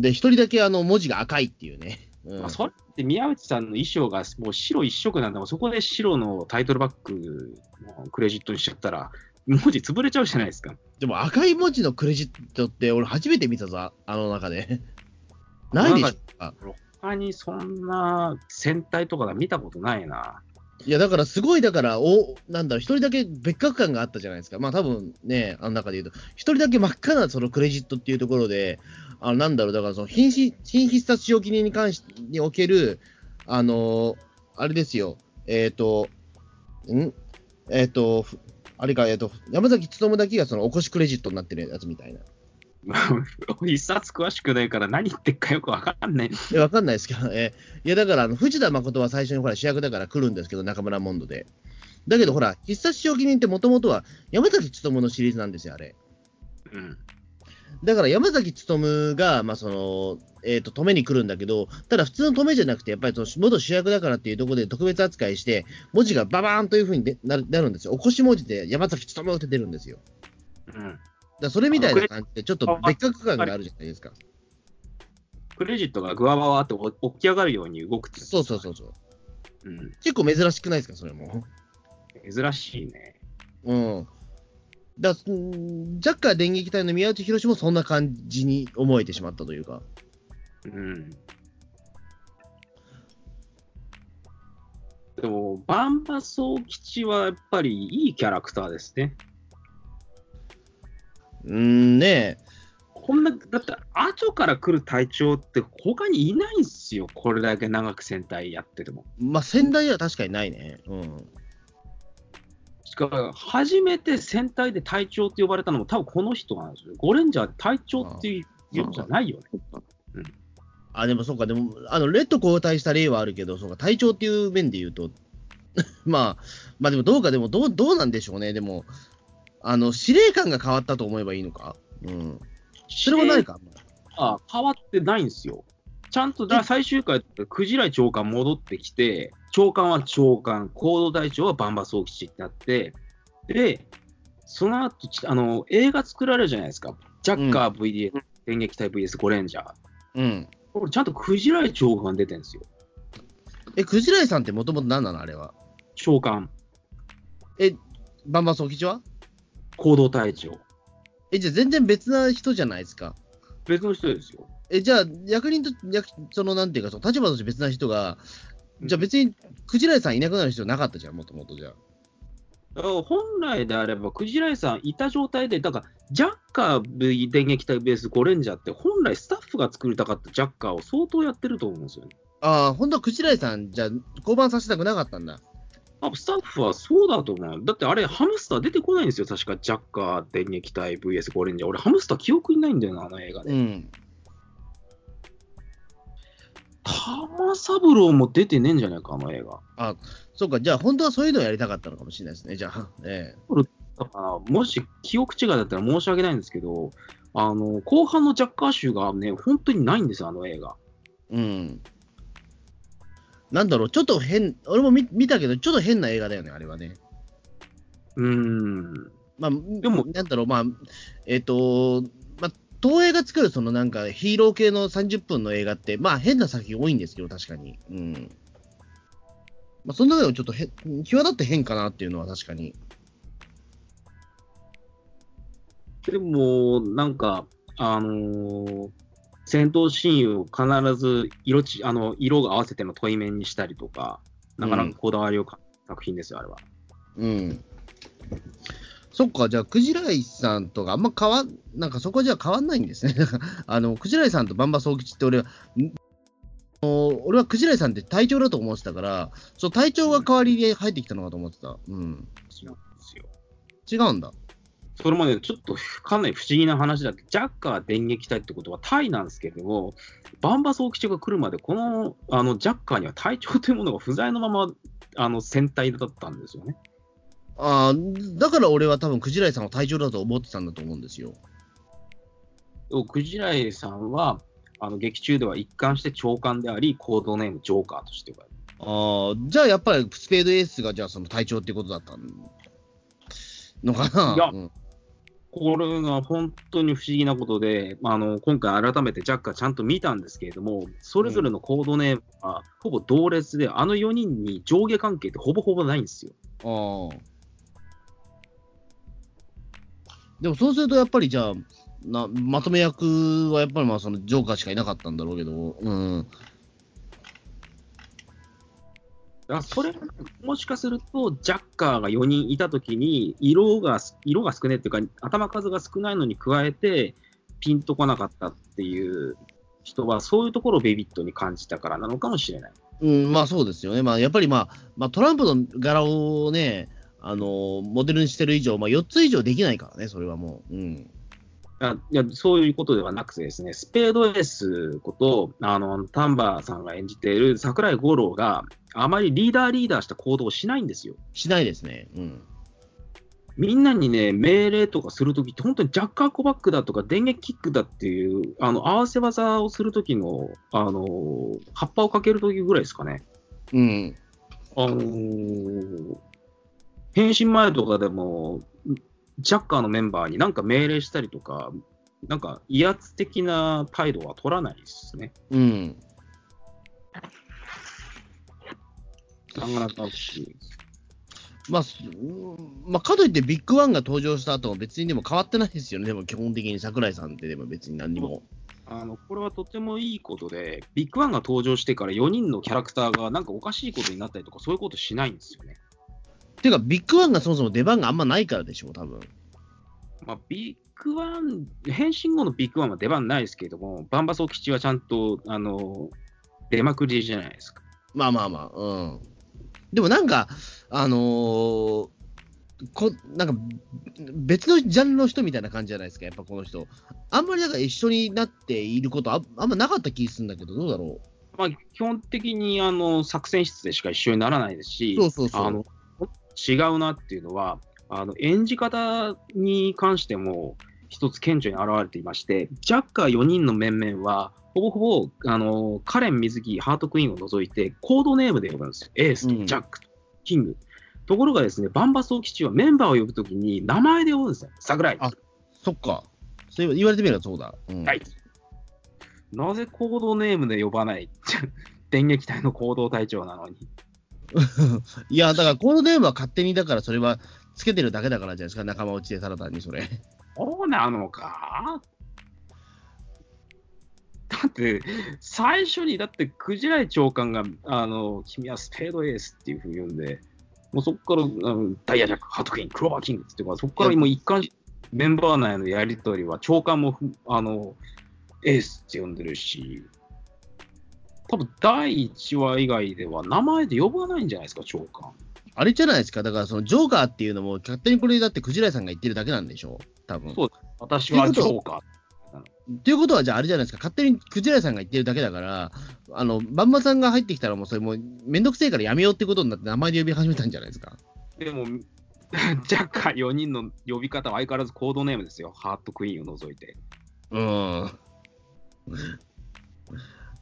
で、一人だけあの文字が赤いっていうね。うんまあ、それって宮内さんの衣装がもう白一色なんだもん、そこで白のタイトルバックのクレジットにしちゃったら、文字潰れちゃうじゃないですか。でも赤い文字のクレジットって俺初めて見たぞ、あの中で。ないでしょあ他にそんな戦隊とかで見たことないな。いや、だからすごい、だから、お、なんだろう、一人だけ別格感があったじゃないですか。まあ多分ね、あの中で言うと、一人だけ真っ赤なそのクレジットっていうところで、あの、なんだろう、だからその品し、品必殺使用記念に関し、における、あのーあれですよ、えっ、と、ん？えっ、と、ふあれか、えっ、と、山崎努だけがそのお越しクレジットになってるやつみたいな。一冊詳しくないから何言ってっかよくわかんない。え、わかんないですけど、えいや、だから、あの、藤田誠は最初にほら主役だから来るんですけど、中村モンドで。だけど、ほら、必殺使用記念ってもともとは山崎努のシリーズなんですよ、あれ。うん。だから山崎努が、まあそのえー、と止めに来るんだけど、ただ普通の止めじゃなくて、やっぱりその元主役だからっていうところで特別扱いして、文字がババーンというふうにでなるなるんですよ。起こし文字で山崎努って出るんですよ。うん。だそれみたいな感じで、ちょっと別格感があるじゃないですか。クレジットがぐわわわって起き上がるように動くっていそうそうそうそう。うん。結構珍しくないですか、それも。珍しいね。うん。だジャッカー電撃隊の宮内博もそんな感じに思えてしまったというか。うん。でも、バンバソウ吉はやっぱりいいキャラクターですね。うんねこんな、だって、後から来る隊長って他にいないんすよ。これだけ長く戦隊やってても。まあ仙台は確かにないね。うん。しかも、初めて戦隊で隊長って呼ばれたのも多分この人なんですよ。ゴレンジャーで隊長っていうじゃないよね。あ、でもそうか、でも、あの、レッド交代した例はあるけど、そうか、隊長っていう面で言うと、まあ、まあでもどうか、でもどう、どうなんでしょうね。でも、あの、司令官が変わったと思えばいいのか？うん。それもないか。あ変わってないんですよ。ちゃんとだ最終回クジライ長官戻ってきて、長官は長官、行動隊長はバンバソウ吉ってなって、で、その後ちあの映画作られるじゃないですか。ジャッカー VS、電撃隊 VS ゴレンジャー。うん。これちゃんとクジライ長官出てるんですよ。え、クジライさんってもともと何なのあれは？長官、バンバンソキチは？行動隊長。え、じゃあ全然別な人じゃないですか？別の人ですよ。え、じゃあ、役人と、役その、なんていうか、その立場として別な人が、じゃあ別に、クジライさんいなくなる必要なかったじゃん、もともとじゃあ。だから本来であれば、クジライさんいた状態で、だから、ジャッカー V 電撃隊ベースゴレンジャーって、本来スタッフが作りたかったジャッカーを相当やってると思うんですよね。ああ、本当はクジライさん、じゃあ、降板させたくなかったんだ。あスタッフはそうだと思う。だってあれ、ハムスター出てこないんですよ、確か、ジャッカー電撃隊 VS ゴレンジャー。俺、ハムスター記憶にないんだよな、あの映画で。うん。玉三郎も出てねえんじゃないか、あの映画。そうか、じゃあ、本当はそういうのをやりたかったのかもしれないですね、じゃあ。え もし記憶違いだったら申し訳ないんですけど、あの後半のジャッカー集がね、本当にないんですよ、あの映画。えうん。なんだろう、ちょっと変、俺も見見たけど、ちょっと変な映画だよね、あれはね。うーん。まあ、でもなんだろう、まあ、えっ、と、まあ、東映が作るそのなんかヒーロー系の30分の映画って、まあ変な作品多いんですけど、確かに。うん。まあ、その中でもちょっとへ際立って変かなっていうのは確かに。でも、なんか、あのー戦闘シーンを必ず色ちあの色が合わせての対面にしたりとか、なかなかこだわりをか、作品ですよ、あれは。うん。そっか、じゃあ、クジライさんとかあんま変わん、なんかそこはじゃあ変わんないんですね。あの、クジライさんとバンバソウ吉って俺は、俺はクジライさんって隊長だと思ってたから、そう隊長が代わりに入ってきたのかと思ってた。うん。そうなんですよ。違うんだ。それもね、ちょっとかなり不思議な話だって、ジャッカー電撃隊ってことはタイなんですけれども、バンバソウ吉が来るまで、このあのジャッカーには隊長というものが不在のままあの戦隊だったんですよね。ああ、だから俺は多分クジライさんを隊長だと思ってたんだと思うんですよ。クジライさんは、あの劇中では一貫して長官であり、コードネームジョーカーとして呼ばれる。ああ、じゃあやっぱりスペードエースがじゃあその隊長っていうことだったのかな？いやうんこれが本当に不思議なことで、あの今回改めてジャッカーちゃんと見たんですけれども、それぞれのコードネームはほぼ同列で、あの4人に上下関係ってほぼほぼないんですよ。あ。でもそうするとやっぱりじゃあ、なまとめ役はやっぱりまあそのジョーカーしかいなかったんだろうけど、うん。だそれもしかすると、ジャッカーが4人いたときに色が、色が少ないっていうか、頭数が少ないのに加えて、ピンとこなかったっていう人は、そういうところをベビットに感じたからなのかもしれない。うん、まあそうですよね。まあやっぱりまあ、まあ、トランプの柄をね、あのモデルにしてる以上、まあ4つ以上できないからね、それはもう。うん。あいやそういうことではなくてですね、スペードエースこと、あのタンバーさんが演じている桜井五郎があまりリーダーリーダーした行動をしないんですよ。しないですね。うん。みんなにね、命令とかするときって、本当にジャッカーコバックだとか、電撃キックだっていう、あの、合わせ技をするときの、あの、葉っぱをかけるときぐらいですかね。うん。あのー変身前とかでも、ジャッカーのメンバーになんか命令したりとか、なんか威圧的な態度は取らないですね。うん。なかなか不思議まあ、まあ、かといってビッグワンが登場した後も別にでも変わってないですよね。でも基本的に桜井さんってでも別に何にも。あのこれはとてもいいことで、ビッグワンが登場してから4人のキャラクターがなんかおかしいことになったりとか、そういうことしないんですよね。ていうか、ビッグワンがそもそも出番があんまないからでしょ、多分。まあ、ビッグワン、変身後のビッグワンは出番ないですけれども、バンバソー基地はちゃんとあの出まくりじゃないですか。まあまあまあ、うん。でもなんか、あのーこなんか別のジャンルの人みたいな感じじゃないですか、やっぱこの人。あんまりなんか一緒になっていることああんまなかった気するんだけど、どうだろまあ、基本的にあの作戦室でしか一緒にならないですし、そうそうそうあの違うなっていうのは、あの演じ方に関しても一つ顕著に現れていまして、ジャッカー4人の面々は、ほぼほぼあのカレン、水木、ハートクイーンを除いて、コードネームで呼ぶんですよ。エースジャックとキング。ところがですね、バンバソー基地はメンバーを呼ぶときに名前で呼ぶんですよ。桜井。あう。そっか。そういえば言われてみればそうだ。うん、はい。なぜコードネームで呼ばない？電撃隊の行動隊長なのに。いや、だからコードネームは勝手にだからそれはつけてるだけだからじゃないですか、仲間内でただ単にそれ。そうなのか？だって、最初に、だって、クジライ長官が、あの、君はスペードエースっていうふうに言うんで、もうそこから、あのダイヤジャック、ハートクイーン、クローバーキングっていうか、そこからもう一貫しメンバー内のやりとりは、長官もふ、あの、エースって呼んでるし、多分第1話以外では名前で呼ばないんじゃないですか、長官。あれじゃないですか、だからそのジョーカーっていうのも勝手にこれだってクジライさんが言ってるだけなんでしょ、多分そう私はジョーカー。っていうことは、じゃああれじゃないですか、勝手にクジライさんが言ってるだけだから、あの、バンバさんが入ってきたらもうそれもうめんどくせえからやめようってことになって名前で呼び始めたんじゃないですか？でも、ジャッカー4人の呼び方は相変わらずコードネームですよ。ハートクイーンを除いて。うん。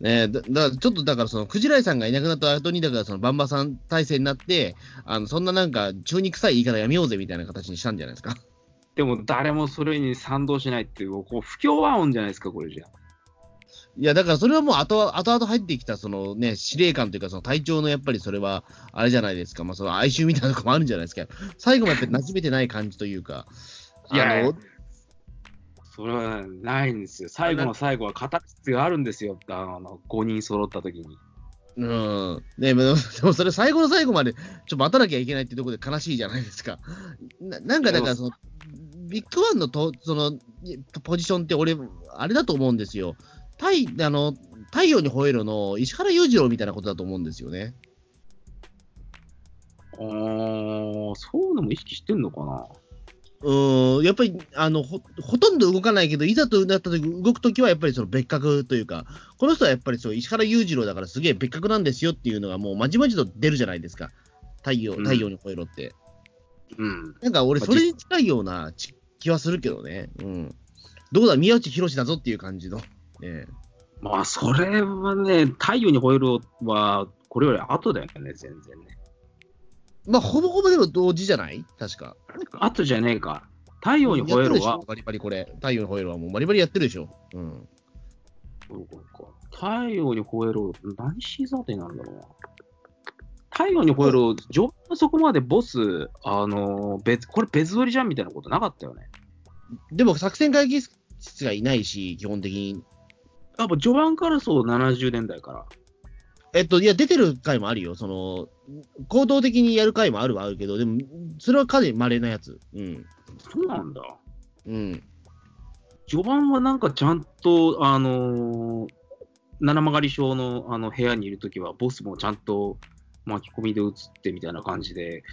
ねえ、だだからちょっとだからそのクジライさんがいなくなった後に、だからそのバンバさん体制になって、あのそんななんか中に臭い言い方やめようぜみたいな形にしたんじゃないですか。でも誰もそれに賛同しないっていう、こう不協和音じゃないですか、これじゃ。いや、だからそれはもう後々後々入ってきた、そのね、司令官というか、その隊長のやっぱりそれは、あれじゃないですか、まあその哀愁みたいなとこもあるんじゃないですか。最後もやっぱり馴染めてない感じというか、いやあの、それはないんですよ。最後の最後は形があるんですよ。あの5人揃った時に。うん。ねでも でもそれ最後の最後まで、ちょっと待たなきゃいけないってところで悲しいじゃないですか。ななんかだからその、ビッグワンのとそのポジションって俺、あれだと思うんですよ。太あの太陽に吠えろの石原裕次郎みたいなことだと思うんですよね。あー、そういうのも意識してんのかな？うん、やっぱりあのほほとんど動かないけど、いざとなった時動くときはやっぱりその別格というか、この人はやっぱりそう石原裕次郎だからすげえ別格なんですよっていうのがもうまじまじと出るじゃないですか。太陽うん太陽に吠えろって。うん。なんか俺、まあそれに近いようなち気はするけどね。うん。どうだ、宮内宏だぞっていう感じの。ね、まあ、それはね、太陽に吠えるは、これより後だよね、全然ね。まあ、ほぼほぼでも同時じゃない？確か。後じゃねえか。太陽に吠えるはバリバリこれ。太陽に吠えろはもうバリバリやってるでしょ？うん。そうか太陽に吠えろ、何シーズンあたりなんだろうな。太陽に吠えろ、序盤はそこまでボス、あのー別、これ別撮りじゃんみたいなことなかったよね。でも作戦会議室がいないし、基本的に。やっぱ序盤からそう、70年代から。えっと、いや、出てる回もあるよ。その、行動的にやる回もあるはあるけど、でも、それはかなり稀なやつ。うん。そうなんだ。うん。序盤はなんかちゃんと、あのー七曲り小のあの部屋にいるときは、ボスもちゃんと巻き込みで映ってみたいな感じで、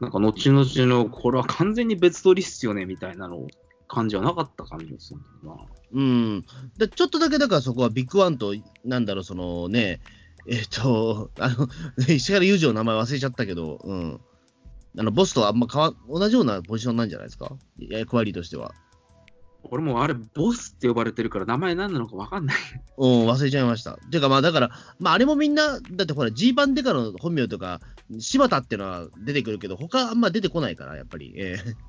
なんか後々の、これは完全に別撮りっすよねみたいなの感じはなかった感じがするんだよな。うん。で、ちょっとだけだからそこはビッグワンと、なんだろう、そのね、えっと、あの、石原裕次郎の名前忘れちゃったけど、うん。あのボスとあんま変わ同じようなポジションなんじゃないですか？役割としては。俺もあれ、ボスって呼ばれてるから、名前何なのか分かんない。うん、忘れちゃいました。ていうかまあだから、まああれもみんな、だってほら G 版デカの本名とか、柴田っていうのは出てくるけど、他あんま出てこないから、やっぱり。えー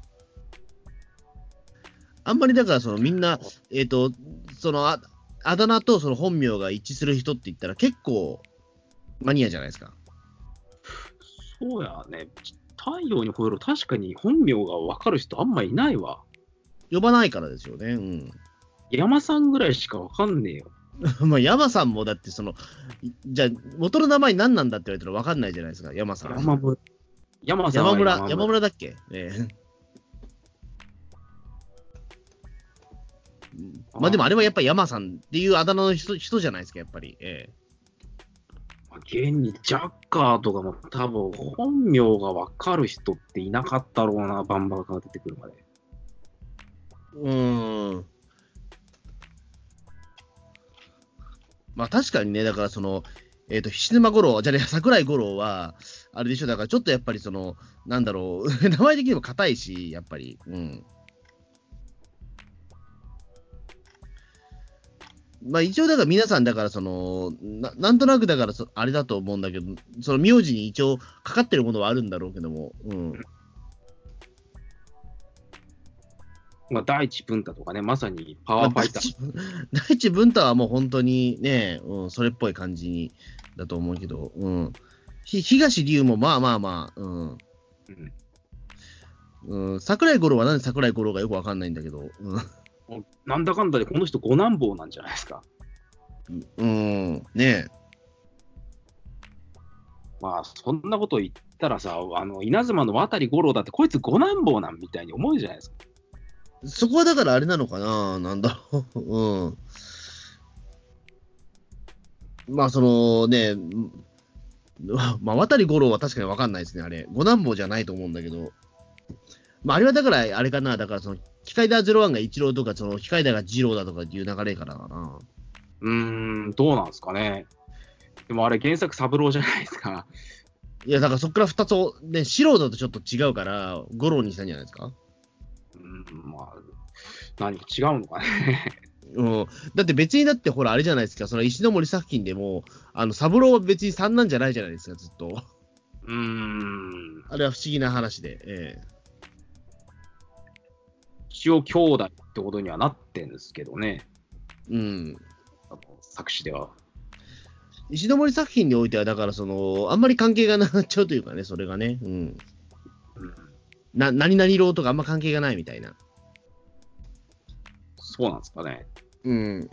あんまりだからそのみんな、えっ、と、そのああだ名とその本名が一致する人って言ったら結構マニアじゃないですか。そうやね。太陽に吠えろ、確かに本名が分かる人あんまいないわ。呼ばないからですよね。うん。山さんぐらいしか分かんねえよ。まあ山さんもだってその、いじゃあ元の名前何なんだって言われたら分かんないじゃないですか、山さん。山村。山さんは山村、山村だっけ、ええまあでもあれはやっぱり山さんっていうあだ名の人人じゃないですか、やっぱり。え現にジャッカーとかも多分本名が分かる人っていなかったろうな、バンバンが出てくるまで。うーん。まあ確かにね、だからその、えっ、と、菱沼五郎、じゃね、桜井五郎は、あれでしょ、だからちょっとやっぱりその、なんだろう、名前的にも硬いし、やっぱり。うん。まあ一応だから皆さんだからそのな、なんとなくだからそあれだと思うんだけど、その名字に一応かかってるものはあるんだろうけども、うん。まあ、第一文太とかね、まさにパワーファイター。第一文太はもう本当にね、うん、それっぽい感じにだと思うけど、うん。ひ東龍もまあまあまあ、うん。うんうん、桜井五郎はなんで桜井五郎がよくわかんないんだけど、うん。なんだかんだでこの人五男坊なんじゃないですか。うん、ねまあ、そんなこと言ったらさ、あの稲妻の渡五郎だって、こいつ五男坊なんみたいに思うじゃないですか。そこはだからあれなのかな、なんだろう。うん。まあ、そのね、うんまあ、渡り五郎は確かにわかんないですね、あれ。五男坊じゃないと思うんだけど。まあ、あれはだから、あれかな、だからその、機械だ01が一郎とか、その、機械だが二郎だとかっていう流れからかな。うーん、どうなんですかね。でもあれ、原作三郎じゃないですか。いや、だからそこから二つを、ね、四郎だとちょっと違うから、五郎にしたんじゃないですか。うん、まあ、何か違うのかね。うん、だって別にだってほらあれじゃないですか、その石ノ森作品でも、あの三郎は別に三なんじゃないじゃないですか、ずっと。うーん、あれは不思議な話で。え一応兄弟ってことにはなってんですけどね、えうん。あの作詞では。石ノ森作品においては、だからその、あんまり関係がなくなっちゃうというかね、それがね。うん。うんな、何々郎とかあんま関係がないみたいな。そうなんですかね。うん。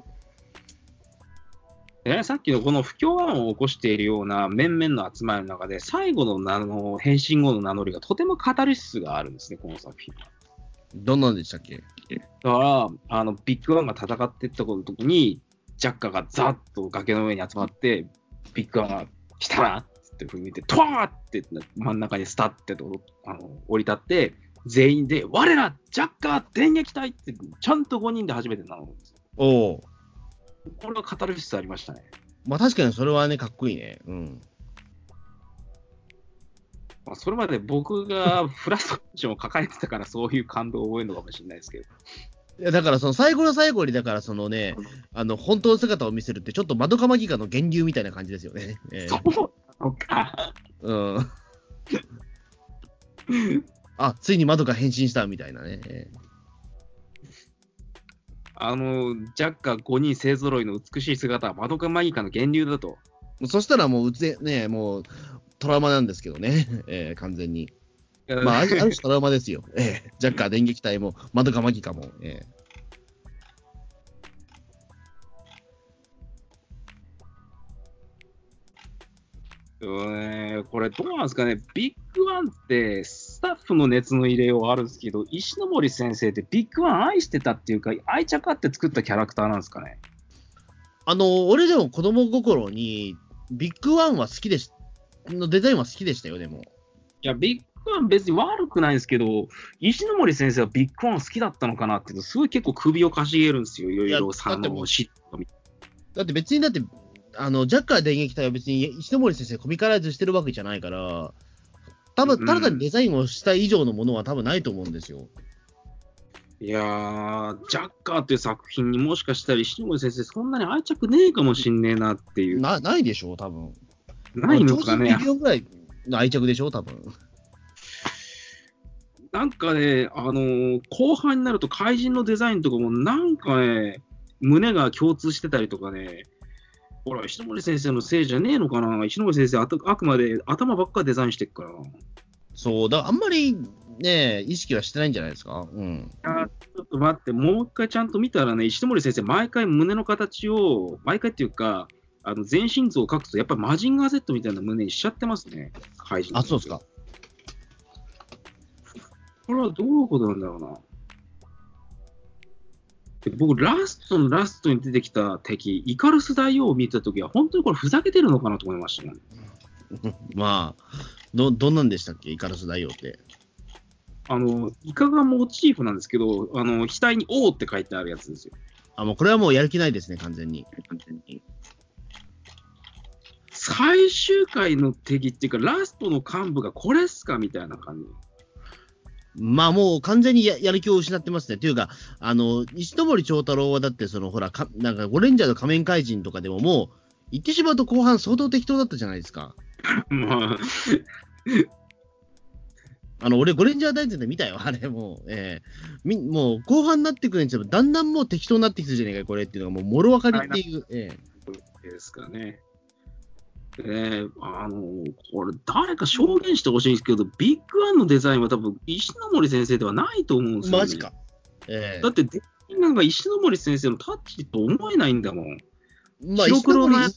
でねさっきのこの不協和音を起こしているような面々の集まりの中で、最後の名の変身後の名乗りがとてもカタルシスがあるんですね、この作品は。どんなんでしたっけ？だから、あのビッグワンが戦っていった時に、ジャッカーがザッと崖の上に集まって、ビッグワンが来たなって振り向いて、トワーって真ん中にスタッてとあの降り立って、全員で、我ら、ジャッカー電撃隊って、ちゃんと5人で初めて名乗るんですよ。おお。これはカタルシスありましたね。まあ確かにそれはね、かっこいいね。うん。まあ、それまで僕がフラストレーションを抱えてたから、そういう感動を覚えるのかもしれないですけど。いや、だからその最後の最後に、だからそのね、あの、本当の姿を見せるって、ちょっとマドカマギカの源流みたいな感じですよね。ええそうなのか。うん。あ、ついに窓が変身したみたいなね。ええあの、ジャッカー5人勢ぞろいの美しい姿はマドカマギカの源流だと。そしたらもううつえ、ね、もうトラウマなんですけどね、ええ完全に。まあ、ある種トラウマですよ。ええジャッカー電撃隊も、マドカマギカも。えええーこれどうなんですかね、ビッグワンってスタッフの熱の入れようはあるんですけど、石ノ森先生ってビッグワン愛してたっていうか、愛着あって作ったキャラクターなんですかね。あの、俺でも子供心に、ビッグワンは好きでし、のデザインは好きでしたよ、でも。いや、ビッグワン別に悪くないんですけど、石ノ森先生はビッグワン好きだったのかなっていうの、すごい結構首をかしげるんですよ、いろいろさいやだってもうの嫉妬みだって別にだって、あの、ジャッカー電撃隊は別に石ノ森先生コミカライズしてるわけじゃないから、多分ただ単にデザインをした以上のものは多分ないと思うんですよ。いやー、ジャッカーっていう作品にもしかしたら石森先生、そんなに愛着ねえかもしんねえなっていう。なないでしょう、多分。ないのかねぐらいの愛着でしょう、多分。なんかね、あのー後半になると怪人のデザインとかもなんかね、胸が共通してたりとかね、ほら、石森先生のせいじゃねえのかな。石森先生あた、あくまで頭ばっかデザインしてっからそう、だからあんまりね、意識はしてないんじゃないですか？うん。やちょっと待って、もう一回ちゃんと見たらね、石森先生、毎回胸の形を、毎回っていうか、あの全身像を描くと、やっぱりマジンガー Z みたいな胸にしちゃってますね、怪人。あ、そうですか。。これはどういうことなんだろうな。で僕、ラストのラストに出てきた敵、イカルス大王を見たときは、本当にこれふざけてるのかなと思いましたね。まあ、ど、どんなんでしたっけ、イカロス大王って。あの、イカがモチーフなんですけど、あの、額に王って書いてあるやつですよ。あ、もうこれはもうやる気ないですね、完全に。完全に。最終回の敵っていうか、ラストの幹部がこれっすかみたいな感じ。まあもう完全にややる気を失ってますね。というか、あの、石森章太郎はだって、そのほら、かなんかゴレンジャーの仮面怪人とかでももう、言ってしまうと後半相当適当だったじゃないですか。まあ、あの、俺、ゴレンジャー大全で見たよ、あれ、もう、ええみもう、後半になってくるにつれだんだんもう適当になってきてるじゃねえか、これっていうのが、もう、もろ分かりっていう、ええですかね。えー、あの、これ、誰か証言してほしいんですけど、ビッグワンのデザインは多分、石ノ森先生ではないと思うんですよ、ね。マジか。。えだって、なんか石ノ森先生のタッチと思えないんだもん。えまあ、白黒のっ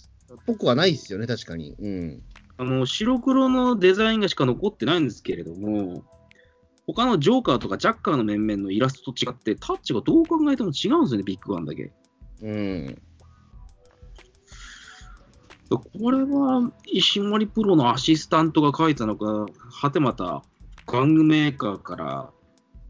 ぽくはないですよね、確かに。うん。あの、白黒のデザインがしか残ってないんですけれども、他のジョーカーとかジャッカーの面々のイラストと違って、タッチがどう考えても違うんですよね、ビッグワンだけ。うん。これは石森プロのアシスタントが書いたのか、はてまた玩具メーカーから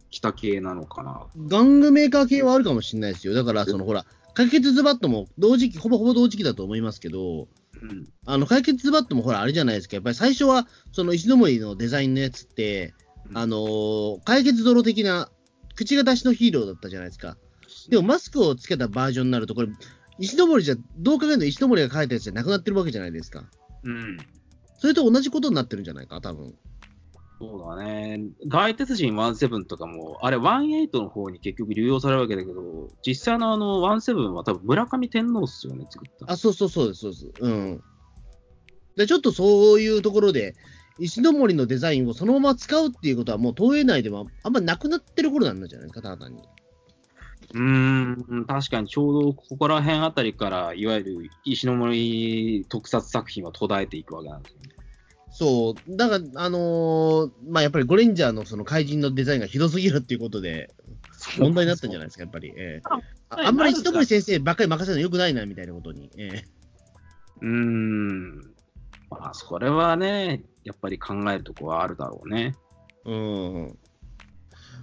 来た系なのかな。玩具メーカー系はあるかもしれないですよ。だから、そのほら、解決ズバットも同時期、ほぼほぼ同時期だと思いますけど、うん。あの、解決ズバットもほら、あれじゃないですか。やっぱり最初は、その石森のデザインのやつって、あのー解決ゾロ的な、口が出しのヒーローだったじゃないですか。でも、マスクをつけたバージョンになると、これ、石森じゃ、どう考えても石森が書いたやつじゃなくなってるわけじゃないですか。うん。それと同じことになってるんじゃないか、多分。そうだね。大鉄人17とかも、あれ18の方に結局流用されるわけだけど、実際のあの17は多分村上天皇っすよね、作った。あ、そうそうそうです、そうです。うん。で、ちょっとそういうところで、石森のデザインをそのまま使うっていうことは、もう東映内ではあんまなくなってる頃なんじゃないですか、ただ単に。うーん、確かにちょうどここら辺あたりから、いわゆる石森特撮作品は途絶えていくわけなんですよね。そう、だから、あのーまあ、やっぱりゴレンジャーのその怪人のデザインがひどすぎるっていうことで、問題になったんじゃないですか、やっぱり。ええあああんまり石森先生ばっかり任せるのよくないな、みたいなことに。ええうーん。まあ、それはね、やっぱり考えるとこはあるだろうね。うん。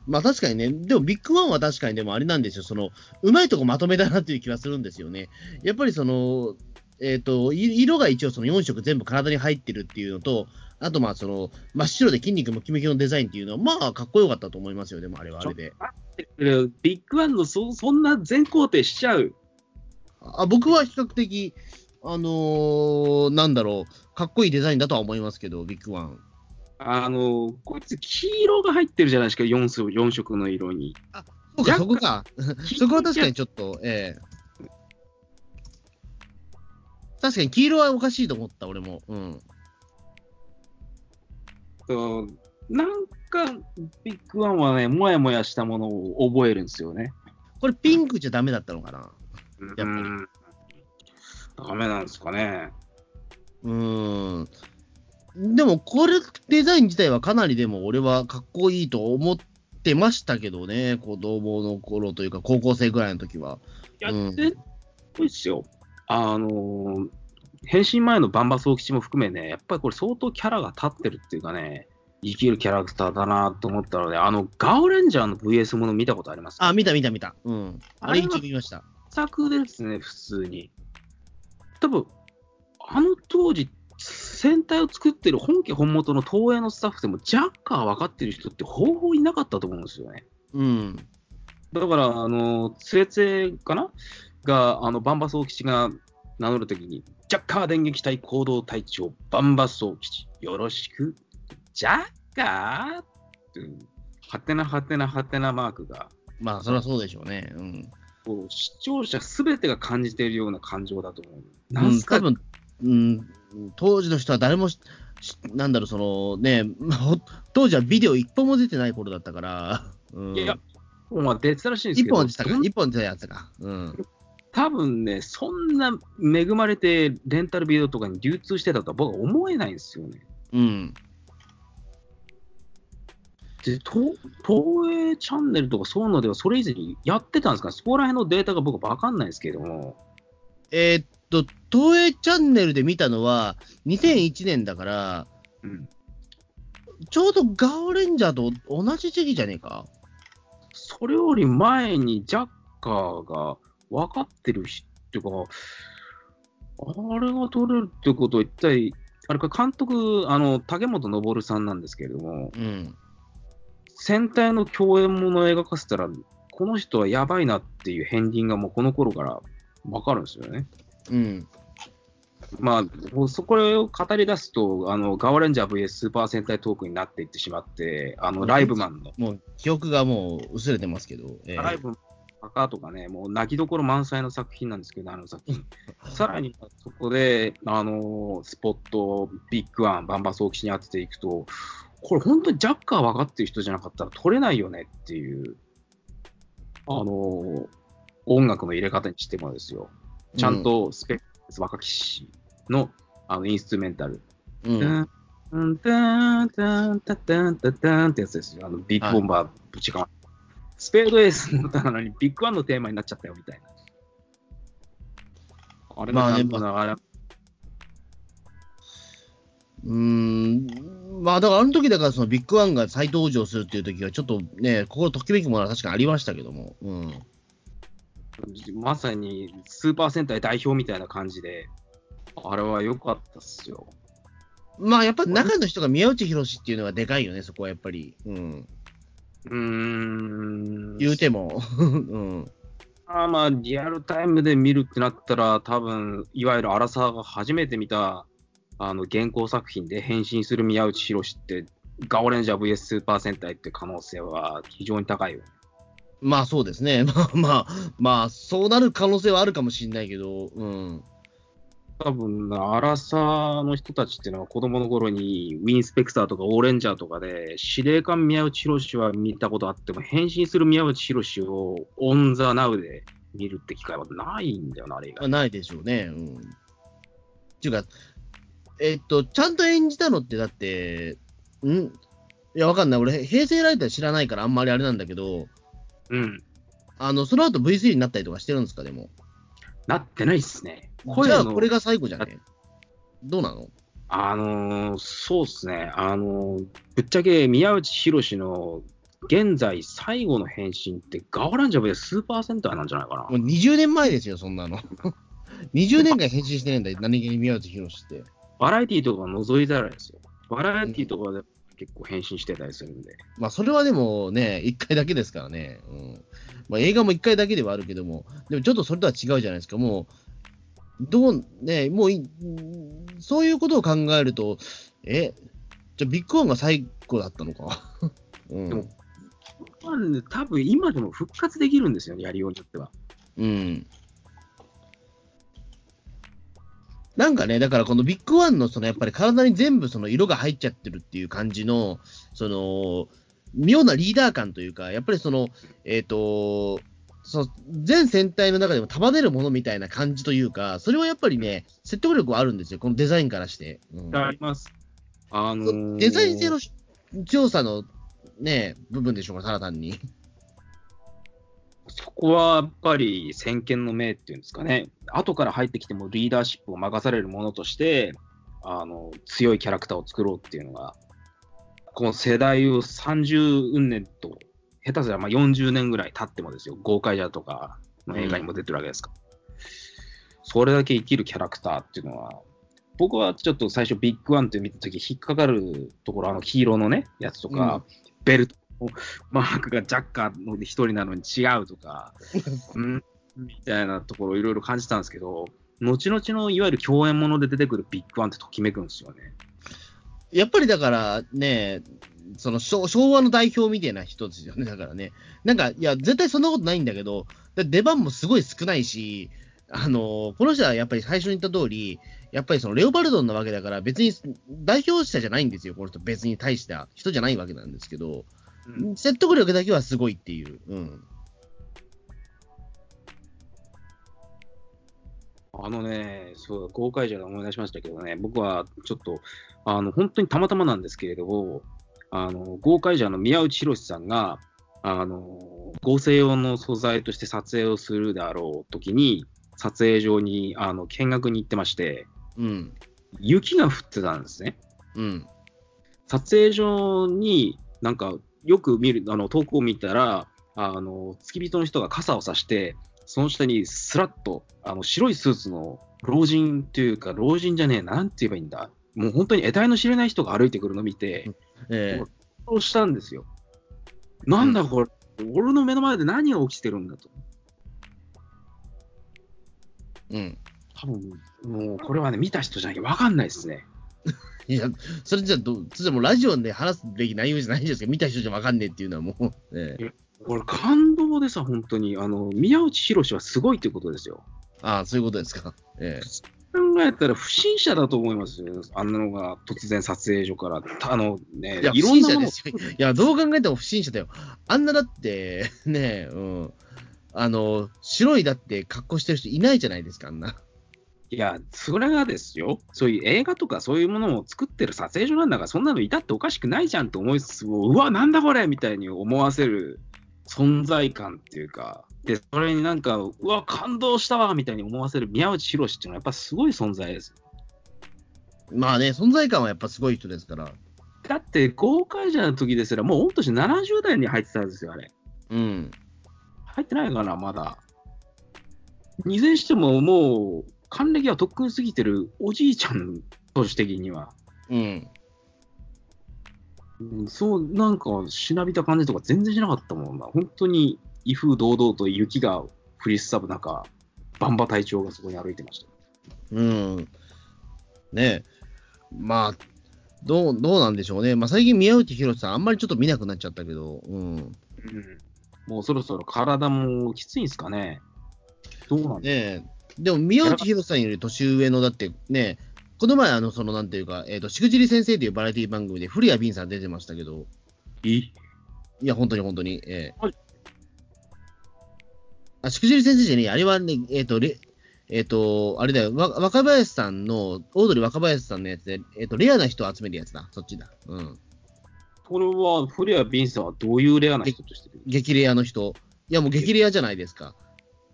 まあ確かにね、でもビッグワンは確かにでもあれなんですよ、その、うまいとこまとめだなっていう気はするんですよね。やっぱりその、えっ、と、い色が一応その4色全部体に入ってるっていうのと、あとまあその、真っ白で筋肉ムキムキのデザインっていうのは、まあかっこよかったと思いますよ、でもあれはあれで。ビッグワンのそそんな全肯定しちゃう。あ僕は比較的、あのーなんだろう、かっこいいデザインだとは思いますけど、ビッグワン。あの、こいつ黄色が入ってるじゃないですか、4, 色4色の色に。そうか、そこか。そこは確かにちょっと、ええ確かに黄色はおかしいと思った、俺も。うん。そうなんか、ビッグワンはね、もやもやしたものを覚えるんですよね。これピンクじゃダメだったのかな。やっぱりうんダメなんですかね。うーん。でも、これ、デザイン自体はかなりでも俺はかっこいいと思ってましたけどね、子供の頃というか、高校生ぐらいの時は。やうんってるっですよ。あのー、変身前のバンバ総吉も含めね、やっぱりこれ相当キャラが立ってるっていうかね、生きるキャラクターだなと思ったので、あの、ガオレンジャーの VS もの見たことあります？かあ、見た見た見た。うん。あれ一応見ました。作ですね、普通に。多分、あの当時、戦隊を作ってる本家本元の東映のスタッフでも、ジャッカー分かってる人ってほぼいなかったと思うんですよね。うん。だから、あの、つえつえかな？が、あの、バンバス大吉が名乗るときに、ジャッカー電撃隊行動隊長、バンバス大吉、よろしく。ジャッカーっていう、はてなはてなはてなマークが、まあ、そりゃそうでしょうね。うん。こう視聴者すべてが感じているような感情だと思う。なうんん、すか多分、うん、当時の人は誰もなんだろう、そのね、まあほ当時はビデオ一本も出てない頃だったから、うん、いや、まあ、出てたらしいんです一けど、本出たか、どん一本出たやつか？うん。多分ね、そんな恵まれてレンタルビデオとかに流通してたとは僕は思えないんですよね。うん。で、東東映チャンネルとかそういうのではそれ以前にやってたんですか？そこら辺のデータが僕わかんないですけれども。えーっと、東映チャンネルで見たのは、2001年だから、うん。ちょうどガオレンジャーと同じ時期じゃねえか？それより前にジャッカーが分かってる人っていうか、あれが取れるってことは一体、あれか監督、あの、竹本昇さんなんですけれども、うん。戦隊の共演ものを描かせたら、この人はやばいなっていう片鱗がもうこの頃から分かるんですよね。うん。まあ、もうそこを語り出すと、あのガワレンジャー VS スーパー戦隊トークになっていってしまって、あのライブマンの、もう記憶がもう薄れてますけど。えーライブマン赤とかね、もう泣きどころ満載の作品なんですけど、あの作品。さらにそこで、あのスポット、ビッグワン、バンバス大吉に当てていくと、これ本当にジャッカー分かってる人じゃなかったら取れないよねっていう、あの音楽の入れ方にしてもですよ。ちゃんとスペック若きしのあのインストゥメンタル。うん。タンタンタンタンタンタンタンってやつですよ。あのビッグボンバーぶちかま。スペードエースの歌なのにビッグワンのテーマになっちゃったよみたいな。あれまあねなんかなあれうーん。まあ、だからあの時だからそのビッグワンが再登場するっていう時は、ちょっとね、心ときめくものは確かにありましたけども。うん。まさにスーパー戦隊代表みたいな感じで、あれは良かったっすよ。まあ、やっぱり中の人が宮内宏っていうのがでかいよね、そこはやっぱり。うん。うーん。言うても。うん。あーまあ、リアルタイムで見るってなったら、多分いわゆる荒沢が初めて見たあの原稿作品で変身する宮内宏って、ガオレンジャー VS スーパー戦隊って可能性は非常に高いよ。まあそうですね。まあまあ、まあ、そうなる可能性はあるかもしれないけど、うん。多分荒沢の人たちっていうのは子供の頃にウィンスペクターとかオーレンジャーとかで司令官宮内宏は見たことあっても変身する宮内宏をオン・ザ・ナウで見るって機会はないんだよな、あれ以外。ないでしょうね。うん。っていうか、えっと、ちゃんと演じたのって、だって、ん？いや、わかんない。俺、平成ライター知らないからあんまりあれなんだけど、うん。あの、その後 V3 になったりとかしてるんですか、でも？なってないっすね。じゃあ、のこれが最後じゃね？どうなの？あのーそうっすね。あのーぶっちゃけ宮内宏の現在最後の変身ってガオランジャブでスーパーセンターなんじゃないかなも。う20年前ですよ、そんなの。20年間変身してねえんだよ、何気に宮内宏って。バラエティとか覗いたらですよ。バラエティとかで結構変身してたりするんで。まあ、それはでもね、1回だけですからね。うん。まあ、映画も1回だけではあるけども、でもちょっとそれとは違うじゃないですか。もう、どう、ね、もうそういうことを考えると、え、じゃあビッグワンが最後だったのか。うん。でもまあね多分今でも復活できるんですよね、やりようによっては。うん。なんかね、だからこのビッグワンのそのやっぱり体に全部その色が入っちゃってるっていう感じの、その、妙なリーダー感というか、やっぱりその、えっ、と、その全戦隊の中でも束ねるものみたいな感じというか、それはやっぱりね、説得力はあるんですよ、このデザインからして。うんあります。あのーデザイン性の強さのね、部分でしょうか、ただ単に。そこはやっぱり先見の明っていうんですかね、後から入ってきてもリーダーシップを任されるものとして、あの強いキャラクターを作ろうっていうのが、この世代を30年と、下手すりゃまあ40年ぐらい経ってもですよ、豪快者とかの映画にも出てるわけですか。ら、それだけ生きるキャラクターっていうのは、僕はちょっと最初ビッグワンって見たとき引っかかるところ、あの黄色のね、やつとか、ベルトのマークがジャッカーの一人なのに違うとか、うん、みたいなところいろいろ感じたんですけど、後々のいわゆる共演もので出てくるビッグワンってときめくんですよね。やっぱりだからね、その昭昭和の代表みたいな人ですよね、だからね。なんか、いや、絶対そんなことないんだけど、出番もすごい少ないし、あのこの人はやっぱり最初に言った通り、やっぱりそのレオパルドンなわけだから、別に代表者じゃないんですよ、この人、別に対した人じゃないわけなんですけど、うん説得力だけはすごいっていう。うん。あのね、そう、公開者で思い出しましたけどね、僕はちょっと、あの、本当にたまたまなんですけれども、あの、豪快者の宮内博さんが、あの、合成用の素材として撮影をするであろう時に、撮影場に、あの、見学に行ってまして、うん。雪が降ってたんですね。うん。撮影所になんかよく見る、あの投稿を見たら、あの付き人の人が傘を差して、その下にスラッとあの白いスーツの老人っていうか、老人じゃねえな、なんて言えばいいんだ、もう本当に得体の知れない人が歩いてくるのを見て、えそうしたんですよ。なんだこれ、俺の目の前で何が起きてるんだと。えうん。多分もうこれはね、見た人じゃなきゃ分かんないですね。いや、それじゃど、それじゃもうラジオで話すべき内容じゃないんですけど、見た人じゃわかんねえっていうのはもう、ええこれ感動でさ、本当に。あの、宮内博はすごいってことですよ。ああ、そういうことですか。え考えたら不審者だと思いますよ。あんなのが突然撮影所から。たあのねえ、いや、ろんなもの審者ですよ。いや、どう考えても不審者だよ。あんなだって、ねえ、うん。あの、白いだって格好してる人いないじゃないですか、あんな。いや、それがですよ、そういう映画とかそういうものを作ってる撮影所なんだから、そんなのいたっておかしくないじゃんと思いつつも、うわ、なんだこれみたいに思わせる存在感っていうか、で、それになんか、うわ、感動したわみたいに思わせる宮内博っていうのは、やっぱすごい存在です。まあね、存在感はやっぱすごい人ですから。だって、豪快者の時ですら、もう御年70代に入ってたんですよ、あれ。うん。入ってないかな、まだ。いずれにしても、もう、還暦はとっくに過ぎてるおじいちゃん、年的には。うん。うんそう、なんか、しなびた感じとか全然しなかったもんな。本当に、威風堂々と雪が降りすさぶ中、バンバ隊長がそこに歩いてました。うん。ねえ。まあ、どう、どうなんでしょうね。まあ最近宮内博さんあんまりちょっと見なくなっちゃったけど、うん。うん。もうそろそろ体もきついんすかね。どうなんだねえ。でも宮内博さんより年上の、だってね、この前、あの、その、なんていうか、えっ、と、しくじり先生というバラエティ番組で、古谷敏さん出てましたけど、いいや、本当に本当に、ええはいあ、しくじり先生じゃねえ、あれはね、えっ、と、レ、えっ、と、あれだよ、わ若林さんの、オードリー若林さんのやつで、えっ、と、レアな人を集めるやつだ、そっちだ。うん。これは、フレア・ビンさんはどういうレアな人としてる？激レアの人。いや、もう激レアじゃないですか。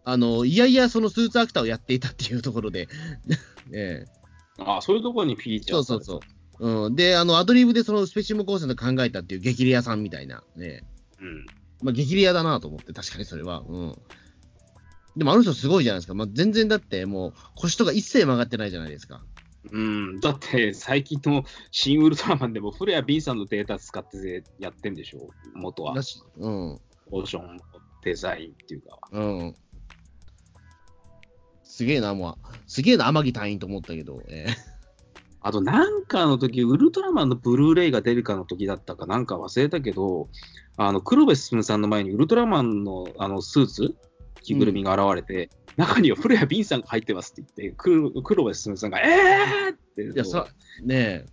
あの、いやいや、そのスーツアクターをやっていたっていうところで、ええあそういうところにフィーチャーそうそうそう。うん。で、あの、アドリブでそのスペシウム光線で考えたっていう激レアさんみたいな。ね。う。うん。まあ、激レアだなと思って、確かにそれは。うん。でもあの人すごいじゃないですか。まあ、全然だってもう腰とか一切曲がってないじゃないですか。うん、だって最近の新ウルトラマンでもフレア・ビンさんのデータ使ってやってんでしょ、元はうん。オーションデザインっていうか。うん。すげえな、もう。すげえな、天城隊員と思ったけど。え あとなんかの時、ウルトラマンのブルーレイが出るかの時だったかなんか忘れたけど、あの黒部進さんの前にウルトラマンのあのスーツ、着ぐるみが現れて、中にはフレア・ビンさんが入ってますって言って、黒黒部進さんが、えーって、えいや、さ、ね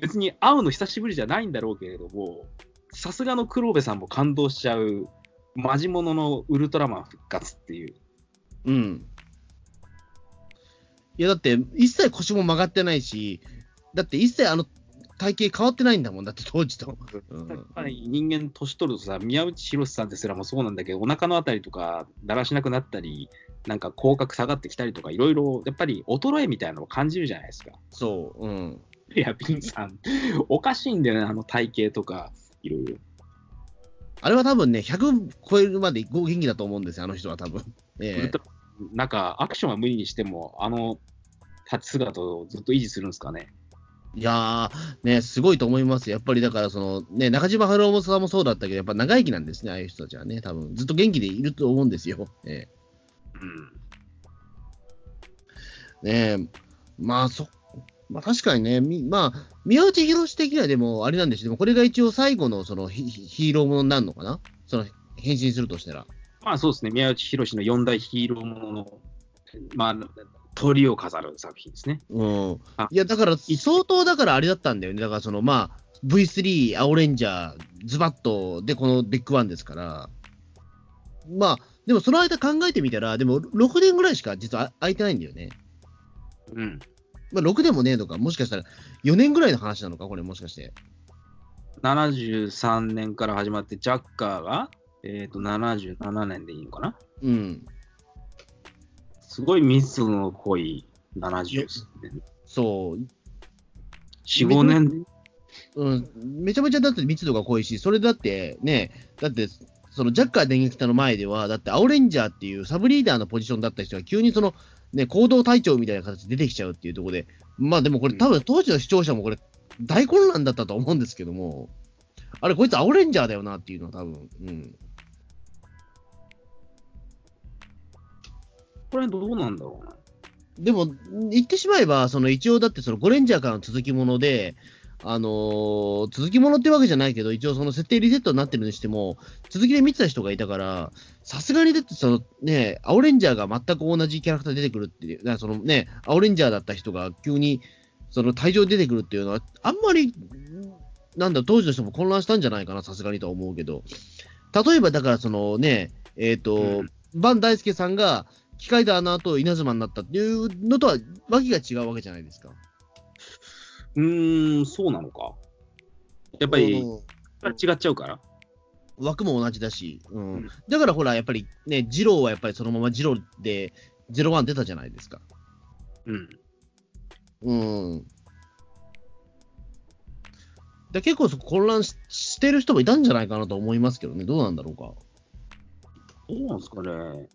別に会うの久しぶりじゃないんだろうけれども、さすがの黒部さんも感動しちゃう、マジモノのウルトラマン復活っていう。え、うん。いや、だって、一切腰も曲がってないし、だって一切あの体型変わってないんだもん、だって当時と。うんやっぱり人間年取るとさ、宮内博さんですらもそうなんだけど、お腹のあたりとかだらしなくなったり、なんか口角下がってきたりとか、いろいろやっぱり衰えみたいなのを感じるじゃないですか。そう、うん。いや、ビンさん、おかしいんだよね、あの体型とか、いろいろ。あれは多分ね、100超えるまで元気だと思うんですよ、あの人は多分。ええウルトラなんかアクションは無理にしても、あの立ち姿をずっと維持するんですかね。いやー、ね、すごいと思います。やっぱりだから、その、ね、中島春夫さんもそうだったけど、やっぱ長生きなんですね、ああいう人たちはね。多分、ずっと元気でいると思うんですよ。えうん。えねえまあ、そ、まあ確かにね、みまあ、宮内博士的にはでも、あれなんですよ。でもこれが一応最後の、そのヒ、ヒーローものになるのかな？その、変身するとしたら。まあそうですね、宮内博の四大ヒーローものの、まあ、鳥を飾る作品ですね。うんあ。いや、だから、相当だからあれだったんだよね。だから、その、まあ、V3、青レンジャー、ズバッと、で、このビッグワンですから。まあ、でもその間考えてみたら、でも、6年ぐらいしか実は空いてないんだよね。うん。まあ、6年もねえのか、もしかしたら4年ぐらいの話なのか、これ、もしかして。73年から始まって、ジャッカーが、えっ、と、77年でいいのかな？うん。すごい密度の濃い70年。そう。4、5年。うん、めちゃめちゃだって密度が濃いし、それだってね、だって、そのジャッカー電撃隊の前では、だって青レンジャーっていうサブリーダーのポジションだった人が急にその、ね、行動隊長みたいな形で出てきちゃうっていうところで、まあでもこれ、多分当時の視聴者もこれ、大混乱だったと思うんですけども、あれ、こいつ青レンジャーだよなっていうのは多分、うん。これどうなんだろうな。でも、言ってしまえば、その一応だってそのゴレンジャーからの続きもので、あのー続きものってわけじゃないけど、一応その設定リセットになってるにしても、続きで見てた人がいたから、さすがにだってそのね、青レンジャーが全く同じキャラクターで出てくるっていう、そのね、青レンジャーだった人が急にその退場で出てくるっていうのは、あんまり、なんだ、当時の人も混乱したんじゃないかな、さすがにとは思うけど、例えばだからそのね、えっ、と、うんバン大輔さんが、機械だなと稲妻になったっていうのとは、わけが違うわけじゃないですか。うーん、そうなのか。やっぱり、うん違っちゃうから。枠も同じだし、うんうんだからほら、やっぱりね、二郎はやっぱりそのまま二郎で、ゼロワン出たじゃないですか。うん。うん。で結構そこ混乱ししてる人もいたんじゃないかなと思いますけどね、どうなんだろうか。どうなんですかね。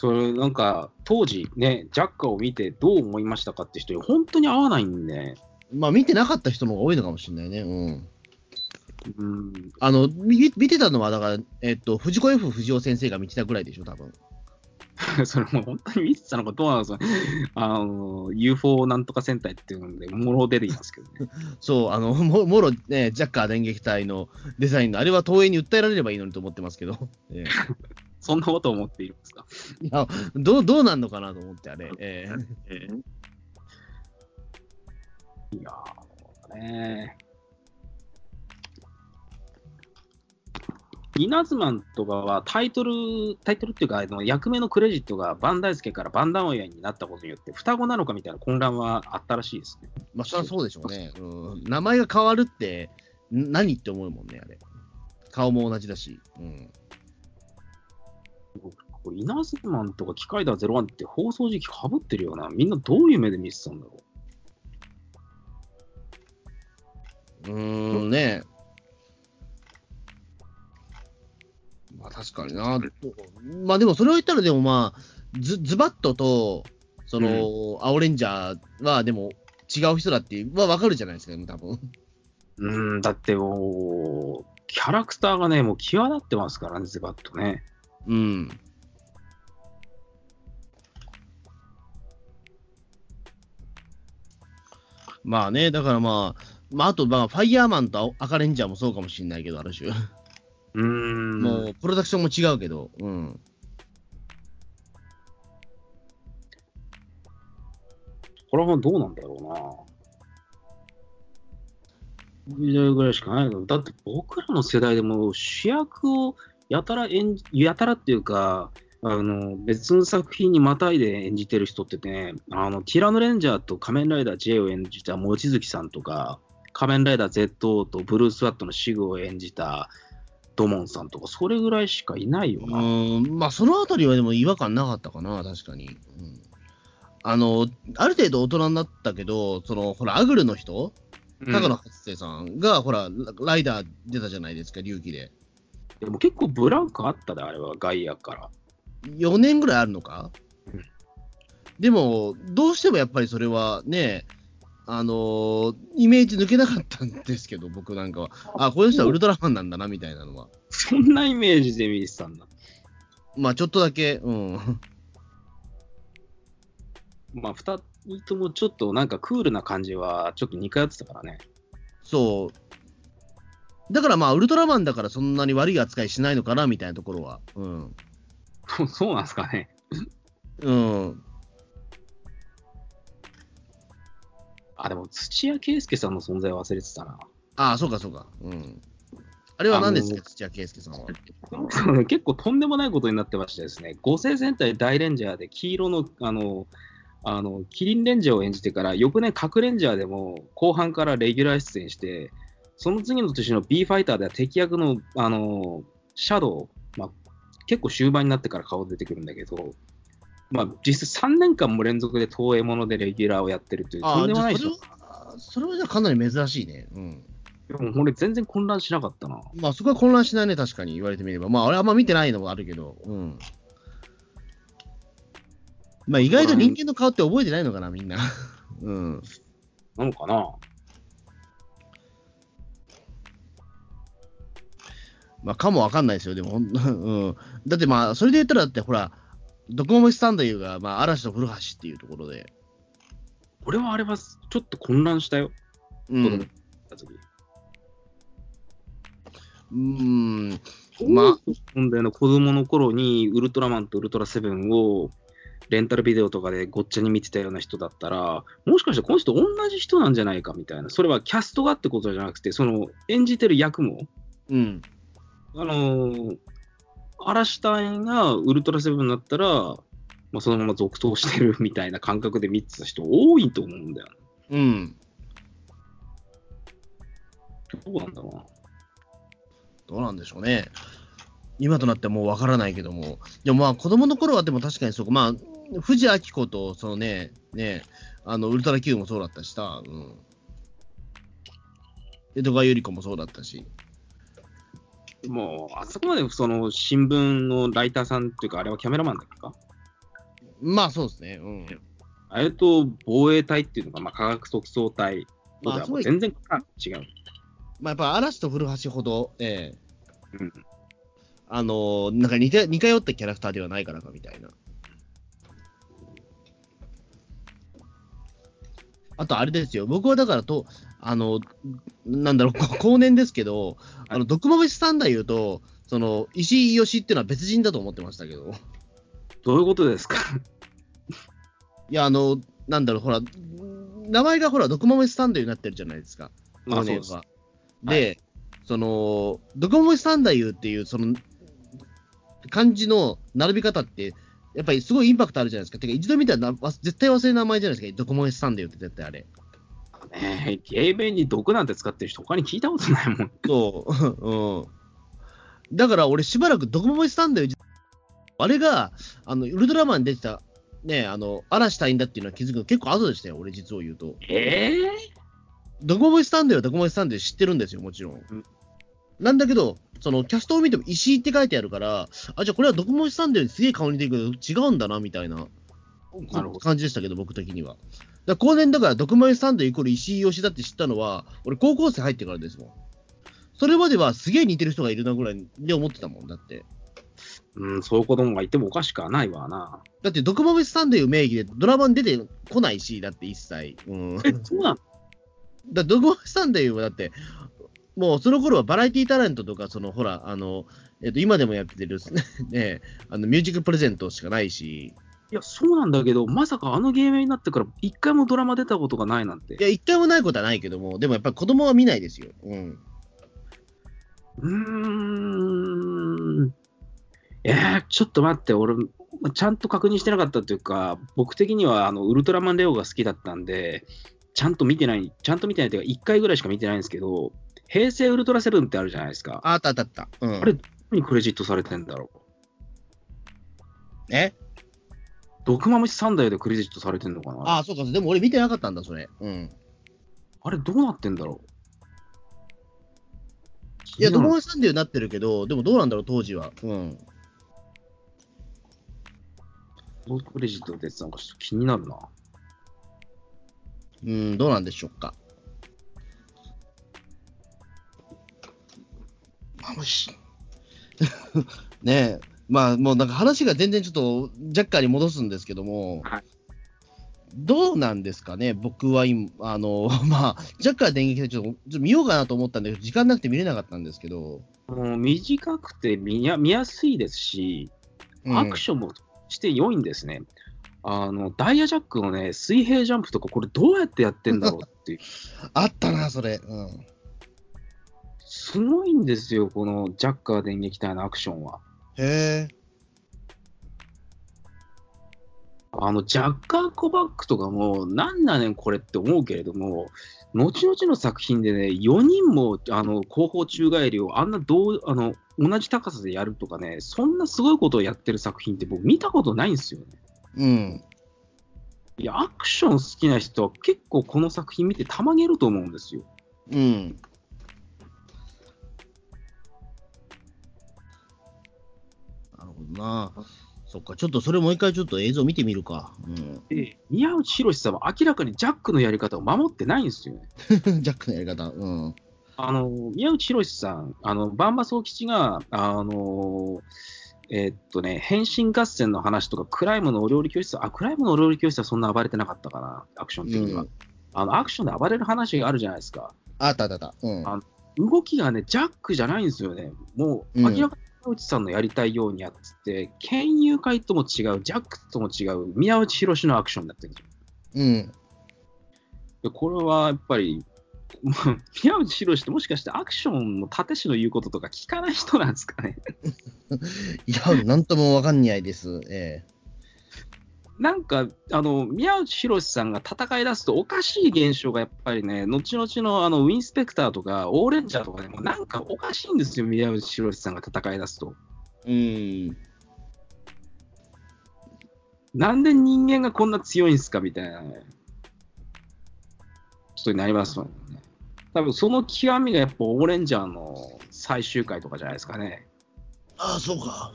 それ、なんか、当時ね、ジャッカーを見てどう思いましたかって人に本当に合わないんで、まあ見てなかった人の方が多いのかもしれないね。うん。うん、あの、見見てたのは、だから、えっと、藤子 F 不二雄先生が見てたぐらいでしょ、多分。それもう本当に見てたのかどうなのか、あの、UFO なんとか戦隊っていうので、もろ出てきますけどね。そう、あの、ももろ、ね、ジャッカー電撃隊のデザインの、あれは東映に訴えられればいいのにと思ってますけど。え そんなこと思っているんですか？えいや、どう、どうなんのかなと思って、あれ。ええいやー、ね稲妻とかはタイトル、タイトルっていうか、あの役名のクレジットがバンダイスケからバンダンオヤになったことによって、双子なのかみたいな混乱はあったらしいですね。まあ、そりゃそうでしょうね。うん。名前が変わるって、ん何って思うもんね、あれ。顔も同じだし。うん。これ稲妻とか機械だ01って放送時期かぶってるよな。みんなどういう目で見てたんだろうーんね。まあ確かにな。まあでもそれを言ったらでもまあ、ズズバットと、その、青レンジャーはでも違う人だっていう、まあわかるじゃないですか、多分。う。ん、だってもう、キャラクターがね、もう際立ってますからね、ズバッとね。うん。まあね、だからまあ、まああとまあ、ファイヤーマンと赤レンジャーもそうかもしれないけど、ある種。うーん。もう、プロダクションも違うけど、うん。これはどうなんだろうな。時代ぐらいしかないけど、だって僕らの世代でも主役をやたら演じ、やたらっていうか、あの別の作品にまたいで演じてる人ってね、あのティラノレンジャーと仮面ライダー J を演じた望月さんとか、仮面ライダー Z とブルース・ワットのシグを演じたドモンさんとか、それぐらいしかいないような。ーん、まあ、そのあたりはでも違和感なかったかな、確かに。うん、あの、ある程度大人になったけど、その、ほら、アグルの人、うん高野初生さんが、ほら、ラライダー出たじゃないですか、龍騎で。でも結構ブランクあったで、あれは、外野から。4年ぐらいあるのか？うんでも、どうしてもやっぱりそれはね、あのーイメージ抜けなかったんですけど、僕なんかは。あ、この人はウルトラマンなんだな、みたいなのは。そんなイメージで見てたんだ。まあ、ちょっとだけ、うん。まあ、二人ともちょっとなんかクールな感じは、ちょっと似通ってたからね。そう。だからまあ、ウルトラマンだからそんなに悪い扱いしないのかな、みたいなところは。うん。そうなんですかね。うん。あ、でも土屋圭介さんの存在は忘れてたな。ああ、そうかそうか。うん。あれは何ですか、土屋圭介さんは。結構とんでもないことになってましてですね、五星戦隊大レンジャーで黄色の、あの、あの、キリンレンジャーを演じてから、翌年核レンジャーでも後半からレギュラー出演して、その次の年の B ファイターでは敵役の、あの、シャドウ、まあ、結構終盤になってから顔出てくるんだけど、まあ、実質3年間も連続で東映ものでレギュラーをやってるという、とんでもないそれ。は、それはじゃあかなり珍しいね。うん。でも俺全然混乱しなかったな。まあ、そこは混乱しないね、確かに言われてみれば。まあ、俺あんま見てないのもあるけど、うん。まあ、意外と人間の顔って覚えてないのかな、みんな。うん。なのかなまあ、かもわかんないですよ、でも、うん。だってまあ、それで言ったら、だってほら、ドコモメスタンドいうが、まあ、嵐と古橋っていうところで、俺はあれはちょっと混乱したよ。うん。うん。まあま、問題の子供の頃にウルトラマンとウルトラセブンをレンタルビデオとかでごっちゃに見てたような人だったら、もしかしてこの人同じ人なんじゃないかみたいな。それはキャストがってことじゃなくて、その演じてる役も、うん。あのー、嵐隊がウルトラセブンだったら、まあ、そのまま続投してるみたいな感覚で見てた人多いと思うんだよ。うん。どうなんだろうな。どうなんでしょうね。今となってはもうわからないけども。でもまあ、子供の頃はでも確かにそうか。まあ、藤明子と、そのね、ね、あの、ウルトラ Q もそうだったしさ、うん。江戸川由里子もそうだったし。もう、あそこまでその新聞のライターさんっていうか、あれはキャメラマンだっけか？まあそうですね。うん。あれと防衛隊っていうのが、まあ、科学特捜隊とでは全然違う。まあやっぱ嵐と古橋ほど、ええうんあのーなんか似て似通ったキャラクターではないからかみたいな。あとあれですよ、僕はだからと、あの、なんだろう、こ後年ですけど、あの、毒豆スタンダー言うと、その、石井義っていうのは別人だと思ってましたけど、どういうことですか？いや、あの、なんだろう、ほら、名前がほら、毒豆スタンダーになってるじゃないですか。まあ去年は。そうで、その、ドコモイスタンダーユーっていう、その、漢字の並び方って、やっぱりすごいインパクトあるじゃないですか。てか、一度見たら絶対忘れる名前じゃないですか。ドコモイスタンダーって絶対あれ。ねえ、ゲーメンに毒なんて使ってる人他に聞いたことないもん。そう。うん。だから俺しばらくドコモイスタンダーあれが、あの、ウルトラマンに出てた、ね、あの、嵐隊員だっていうのは気づくの結構後でしたよ。俺実を言うと。ええドコモイスタンダーはドコモイスタンダー知ってるんですよ、もちろん。んなんだけど、そのキャストを見ても石井って書いてあるから、あ、じゃあこれはドコモイスタンダーにすげえ顔に似てるけど違うんだな、みたいな。感じでしたけど、僕的には。だ後年だから、ドコモイスタンダーユーイコール石井義だって知ったのは、俺高校生入ってからですもん。それまではすげえ似てる人がいるなぐらいで思ってたもん、だって。うん、そういう子供がいてもおかしくはないわな。だって、ドコモイスタンダー名義でドラマに出てこないし、だって一切。うん。え、そうなの？だドコモスタンダーユーはだって、もうその頃はバラエティタレントとか、そのほら、あの、えっと、今でもやってる、ね、あのミュージックプレゼントしかないし、いや、そうなんだけど、まさかあのゲームになってから一回もドラマ出たことがないなんて。いや、一回もないことはないけども、でもやっぱり子供は見ないですよ。うん。うーん。えー、ちょっと待って、俺、ちゃんと確認してなかったというか、僕的にはあのウルトラマンレオが好きだったんで、ちゃんと見てない、ちゃんと見てないというか、1回ぐらいしか見てないんですけど、平成ウルトラセブンってあるじゃないですか。ああったあったあった。うん。あれ、どこにクレジットされてんだろう。え？毒マムシ3台でクレジットされてんのかな？ああ、そうか。でも俺見てなかったんだ、それ。うん。あれ、どうなってんだろう？いや、ドコどうモスタンダーユーになってるけど、でもどうなんだろう、当時は。うん。クレジットでなんかちょっと気になるな。うん、どうなんでしょうか。あ、もし。ねえ、まあ、もうなんか話が全然ちょっと、ジャッカーに戻すんですけども、はいどうなんですかね、僕は今、あの、まあ、ジャッカー電撃隊ちょっとちょっと見ようかなと思ったんだけど、時間なくて見れなかったんですけど、もう短くて見や見やすいですし、うんアクションもして良いんですね。あの、ダイヤジャックのね、水平ジャンプとか、これどうやってやってんだろうっていう。あったな、それ。うん。すごいんですよ、このジャッカー電撃隊のアクションは。へえ。あの、ジャッカーコバックとかも、なんだねんこれって思うけれども、後々の作品でね、4人もあの後方宙返りをあんなどうあの同じ高さでやるとかね、そんなすごいことをやってる作品って僕見たことないんですよね。うん。いや、アクション好きな人は結構この作品見てたまげると思うんですよ。うん。な。そっか、ちょっとそれもう一回ちょっと映像見てみるか。うん。で、宮内博さんは明らかにジャックのやり方を守ってないんですよね。ジャックのやり方。うん。あの、宮内博さん、あの、バンバ総吉が、あの、えーっとね、変身合戦の話とか、クライムのお料理教室、あ、クライムのお料理教室はそんな暴れてなかったかな、アクション的には。うんあの、アクションで暴れる話があるじゃないですか。あったあったあった。うん。あ動きがね、ジャックじゃないんですよね。もう、うん明らかに宮内さんのやりたいようにやってて、剣友会とも違う、ジャックとも違う、宮内博のアクションになってるんですよ。うん。でこれはやっぱり、まあ宮内博ってもしかしてアクションの立石の言うこととか聞かない人なんですかね。いや、なんともわかんないです。えなんか、あの、宮内博さんが戦い出すとおかしい現象がやっぱりね、後々のあのウィンスペクターとかオーレンジャーとかでもなんかおかしいんですよ、宮内博さんが戦い出すと。えうん。なんで人間がこんな強いんすかみたいなね、ことになりますもんね。多分その極みがやっぱオーレンジャーの最終回とかじゃないですかね。ああ、そうか。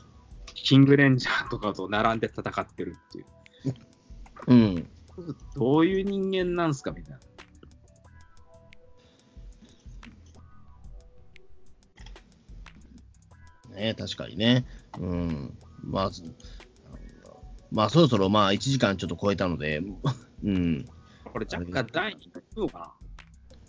キングレンジャーとかと並んで戦ってるっていう。うん。どういう人間なんすかみたいな。ね確かにね。うん。まあ、まあ、そろそろまあ、1時間ちょっと超えたので、うん。これ、若干第2回行くのかな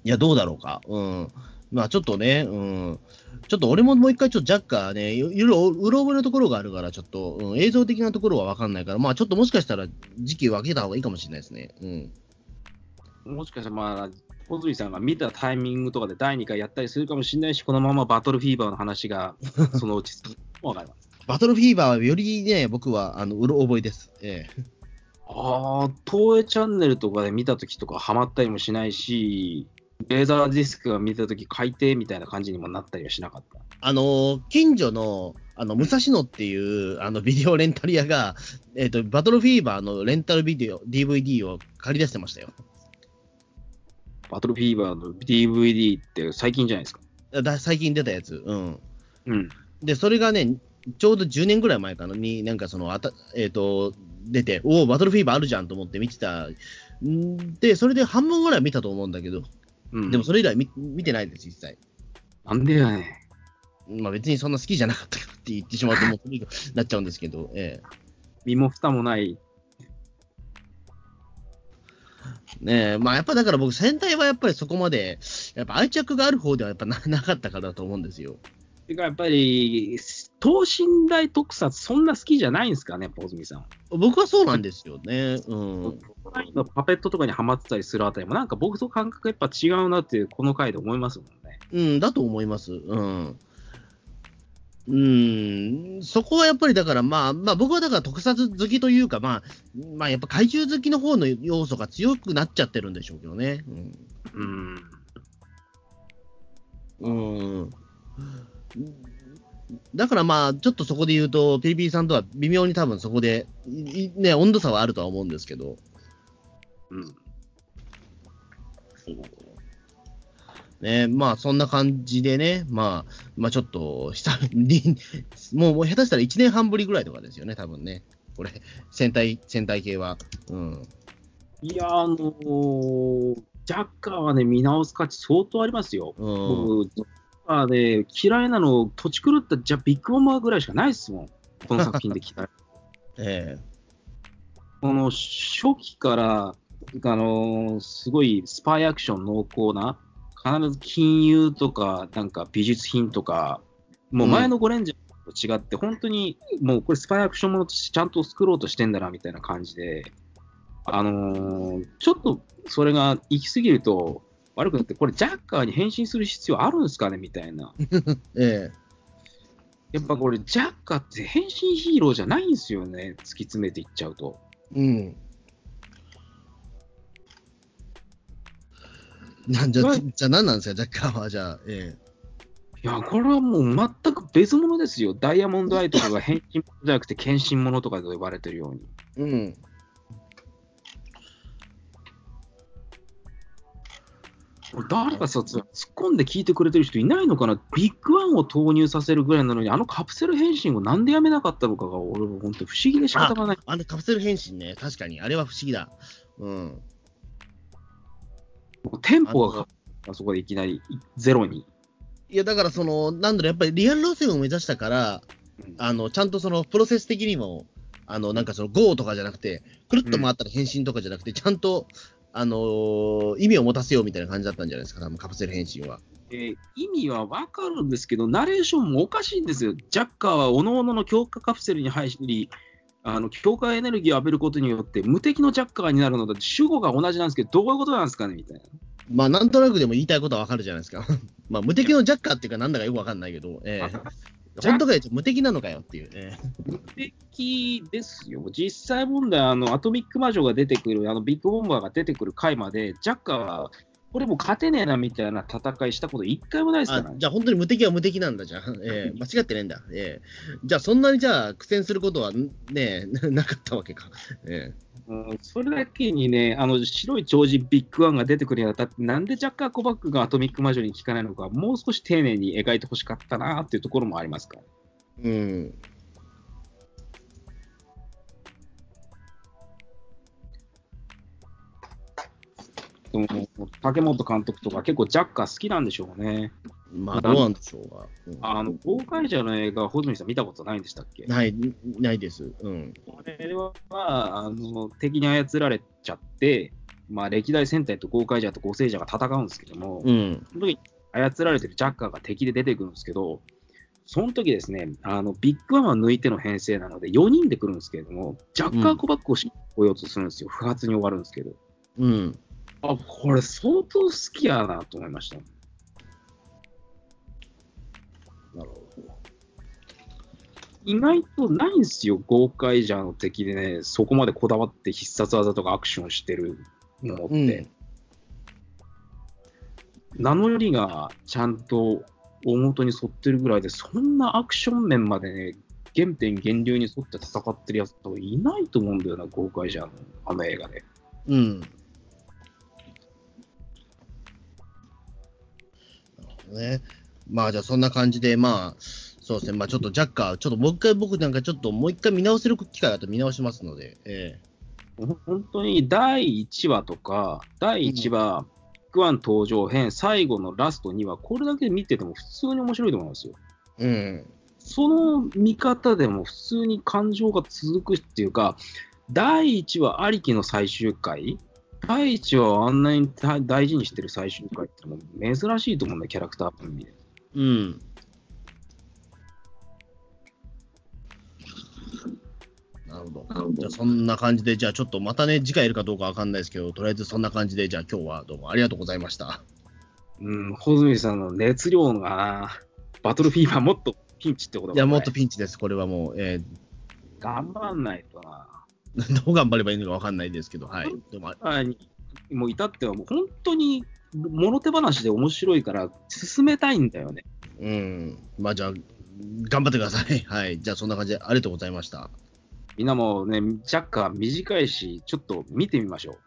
いや、どうだろうか。うん。まあ、ちょっとね、うん。ちょっと俺ももう一回、ちょっとジャッカーね、いろいろうろ覚えのところがあるから、ちょっと、うん、映像的なところはわかんないから、まあ、ちょっともしかしたら時期を分けた方がいいかもしれないですね。うん。もしかしたら、まあ、小杉さんが見たタイミングとかで第2回やったりするかもしれないし、このままバトルフィーバーの話が そのうち続くかります。バトルフィーバーはよりね、僕は、あの、うろ覚えです。ええ。ああ、東映チャンネルとかで見たときとかハマったりもしないし、レーザーディスクが見たとき海底みたいな感じにもなったりはしなかった？あの、近所の、あの、武蔵野っていう、あの、ビデオレンタル屋が、えっ、と、バトルフィーバーのレンタルビデオ、DVD を借り出してましたよ。バトルフィーバーの DVD って最近じゃないですか？だ最近出たやつ。うん。うん。で、それがね、ちょうど10年ぐらい前かなに、なんかその、あたえっ、と、出て、おお、バトルフィーバーあるじゃんと思って見てた。んで、それで半分ぐらい見たと思うんだけど、うん、でもそれ以来見見てないです、実際。なんでやねん。まあ別にそんな好きじゃなかったからって言ってしまうと、もうそれ以上なっちゃうんですけど、え身も蓋もない。え。ねえ、まあやっぱだから僕、戦隊はやっぱりそこまで、やっぱ愛着がある方ではやっぱな なかったからだと思うんですよ。てかやっぱり、等身大特撮そんな好きじゃないんですかね、ポズミさん。僕はそうなんですよね。うん。パペットとかにはまってたりするあたりも、なんか僕と感覚やっぱ違うなって、この回で思いますもんね。うん、だと思います。うん。うん、そこはやっぱりだから、まあ、まあ僕はだから特撮好きというか、まあ、まあやっぱ怪獣好きの方の要素が強くなっちゃってるんでしょうけどね。うん。うん。うん。だからまあ、ちょっとそこで言うと、ピリピリさんとは微妙に多分そこで、ね、温度差はあるとは思うんですけど。うん。ね、まあそんな感じでね、まあ、まあちょっと、久々に、もうもう下手したら1年半ぶりぐらいとかですよね、多分ね。これ、戦隊、戦隊系は。うん。いや、あのージャッカーはね、見直す価値相当ありますよ。うん。僕、ジャッカーね、嫌いなの、土地狂ったじゃビッグボンバーぐらいしかないですもん。この作品で嫌い。えこの初期から、あのーすごいスパイアクション濃厚な、必ず金融とか、なんか美術品とか、もう前のゴレンジャーと違って、本当にもうこれスパイアクションものとしてちゃんと作ろうとしてんだなみたいな感じで、あのーちょっとそれが行き過ぎると悪くなって、これジャッカーに変身する必要あるんですかね？みたいな。ええやっぱこれジャッカーって変身ヒーローじゃないんですよね、突き詰めていっちゃうと。うん。なんじゃ、はいじゃあ何なんですか、ジャッカーは、じゃあ、えいや、これはもう全く別物ですよ。ダイヤモンドアイとかが変身者じゃなくて、献身者とかと呼ばれてるように。えうん。誰かさ、突っ込んで聞いてくれてる人いないのかな？ビッグワンを投入させるぐらいなのに、あのカプセル変身をなんでやめなかったのかが、俺は本当不思議で仕方がない。あのカプセル変身ね、確かに、あれは不思議だ。うん。テンポがあそこでいきなりゼロに。いや、だから、その、なんだろう、やっぱりリアル路線を目指したから、うんあの、ちゃんとその、プロセス的にも、あの、なんかその、GO とかじゃなくて、くるっと回ったら変身とかじゃなくて、ちゃんと、あのー意味を持たせようみたいな感じだったんじゃないですか、多分カプセル変身は。えー意味はわかるんですけど、ナレーションもおかしいんですよ。ジャッカーは各々の強化カプセルに入り、あの強化エネルギーを浴びることによって、無敵のジャッカーになるのだ主語が同じなんですけど、どういうことなんですかねみたいな。まあ、なんとなくでも言いたいことはわかるじゃないですか。まあ、無敵のジャッカーっていうか、なんだかよくわかんないけど、ええ 本当かよ、無敵なのかよっていう。ね無敵ですよ。実際問題、あの、アトミック魔女が出てくる、あの、ビッグボンバーが出てくる回まで、ジャッカーは、これもう勝てねえなみたいな戦いしたこと一回もないですからね。あじゃあ本当に無敵は無敵なんだじゃん。ええ間違ってねえんだ。ええじゃあそんなにじゃあ苦戦することはんねえ なかったわけか。えうんそれだけにね、あの白い超人ビッグワンが出てくるにあたって、なんでジャッカー・コバックがアトミック魔女に聞かないのか、もう少し丁寧に描いてほしかったなっていうところもありますから。えうん。でも竹本監督とか結構ジャッカー好きなんでしょうね。まあどうなんでしょうが。うんあの、公開者の映画、穂積さん見たことないんでしたっけ？ない、ないです。うん。これは、あの、敵に操られちゃって、まあ、歴代戦隊と豪快者と五聖者が戦うんですけども、うん。その時に操られてるジャッカーが敵で出てくるんですけど、その時ですね、あのビッグワンは抜いての編成なので、4人で来るんですけれども、ジャッカー・コバックをし来ようとするんですよ、不発に終わるんですけど、うん。あこれ、相当好きやなと思いました。なるほど。意外とないんですよ、豪快者の敵でね、そこまでこだわって必殺技とかアクションしてるのって、うん名乗りがちゃんと大元に沿ってるぐらいで、そんなアクション面までね、原点原流に沿って戦ってるやつといないと思うんだよな、豪快者のあの映画で。うん。ね。まあじゃあそんな感じで、まあ、そうですね、まあちょっとジャッカー、ちょっともう一回僕なんかちょっともう一回見直せる機会があったら見直しますので、えほ本当に第1話とか、第1話、ビッグワン登場編、最後のラスト2話、これだけで見てても普通に面白いと思いますよ。えうん。その見方でも普通に感情が続くっていうか、第1話ありきの最終回、第1話をあんなに大大事にしてる最終回ってもう珍しいと思うんだよ、キャラクター分で。うん。なるほど。じゃあそんな感じで、じゃあちょっとまたね、次回やるかどうかわかんないですけど、とりあえずそんな感じで、じゃあ今日はどうもありがとうございました。うん、穂積さんの熱量がな、バトルフィーバーもっとピンチってこといや、もっとンピンチです。これはもう、え頑張んないとな。ー どう頑張ればいいのかわかんないですけど、はい。どうもああにもう至ってはもう本当に物手話で面白いから進めたいんだよね。うん。まあじゃあ、頑張ってください。はい。じゃあそんな感じでありがとうございました。みんなもね、ジャッカー短いし、ちょっと見てみましょう。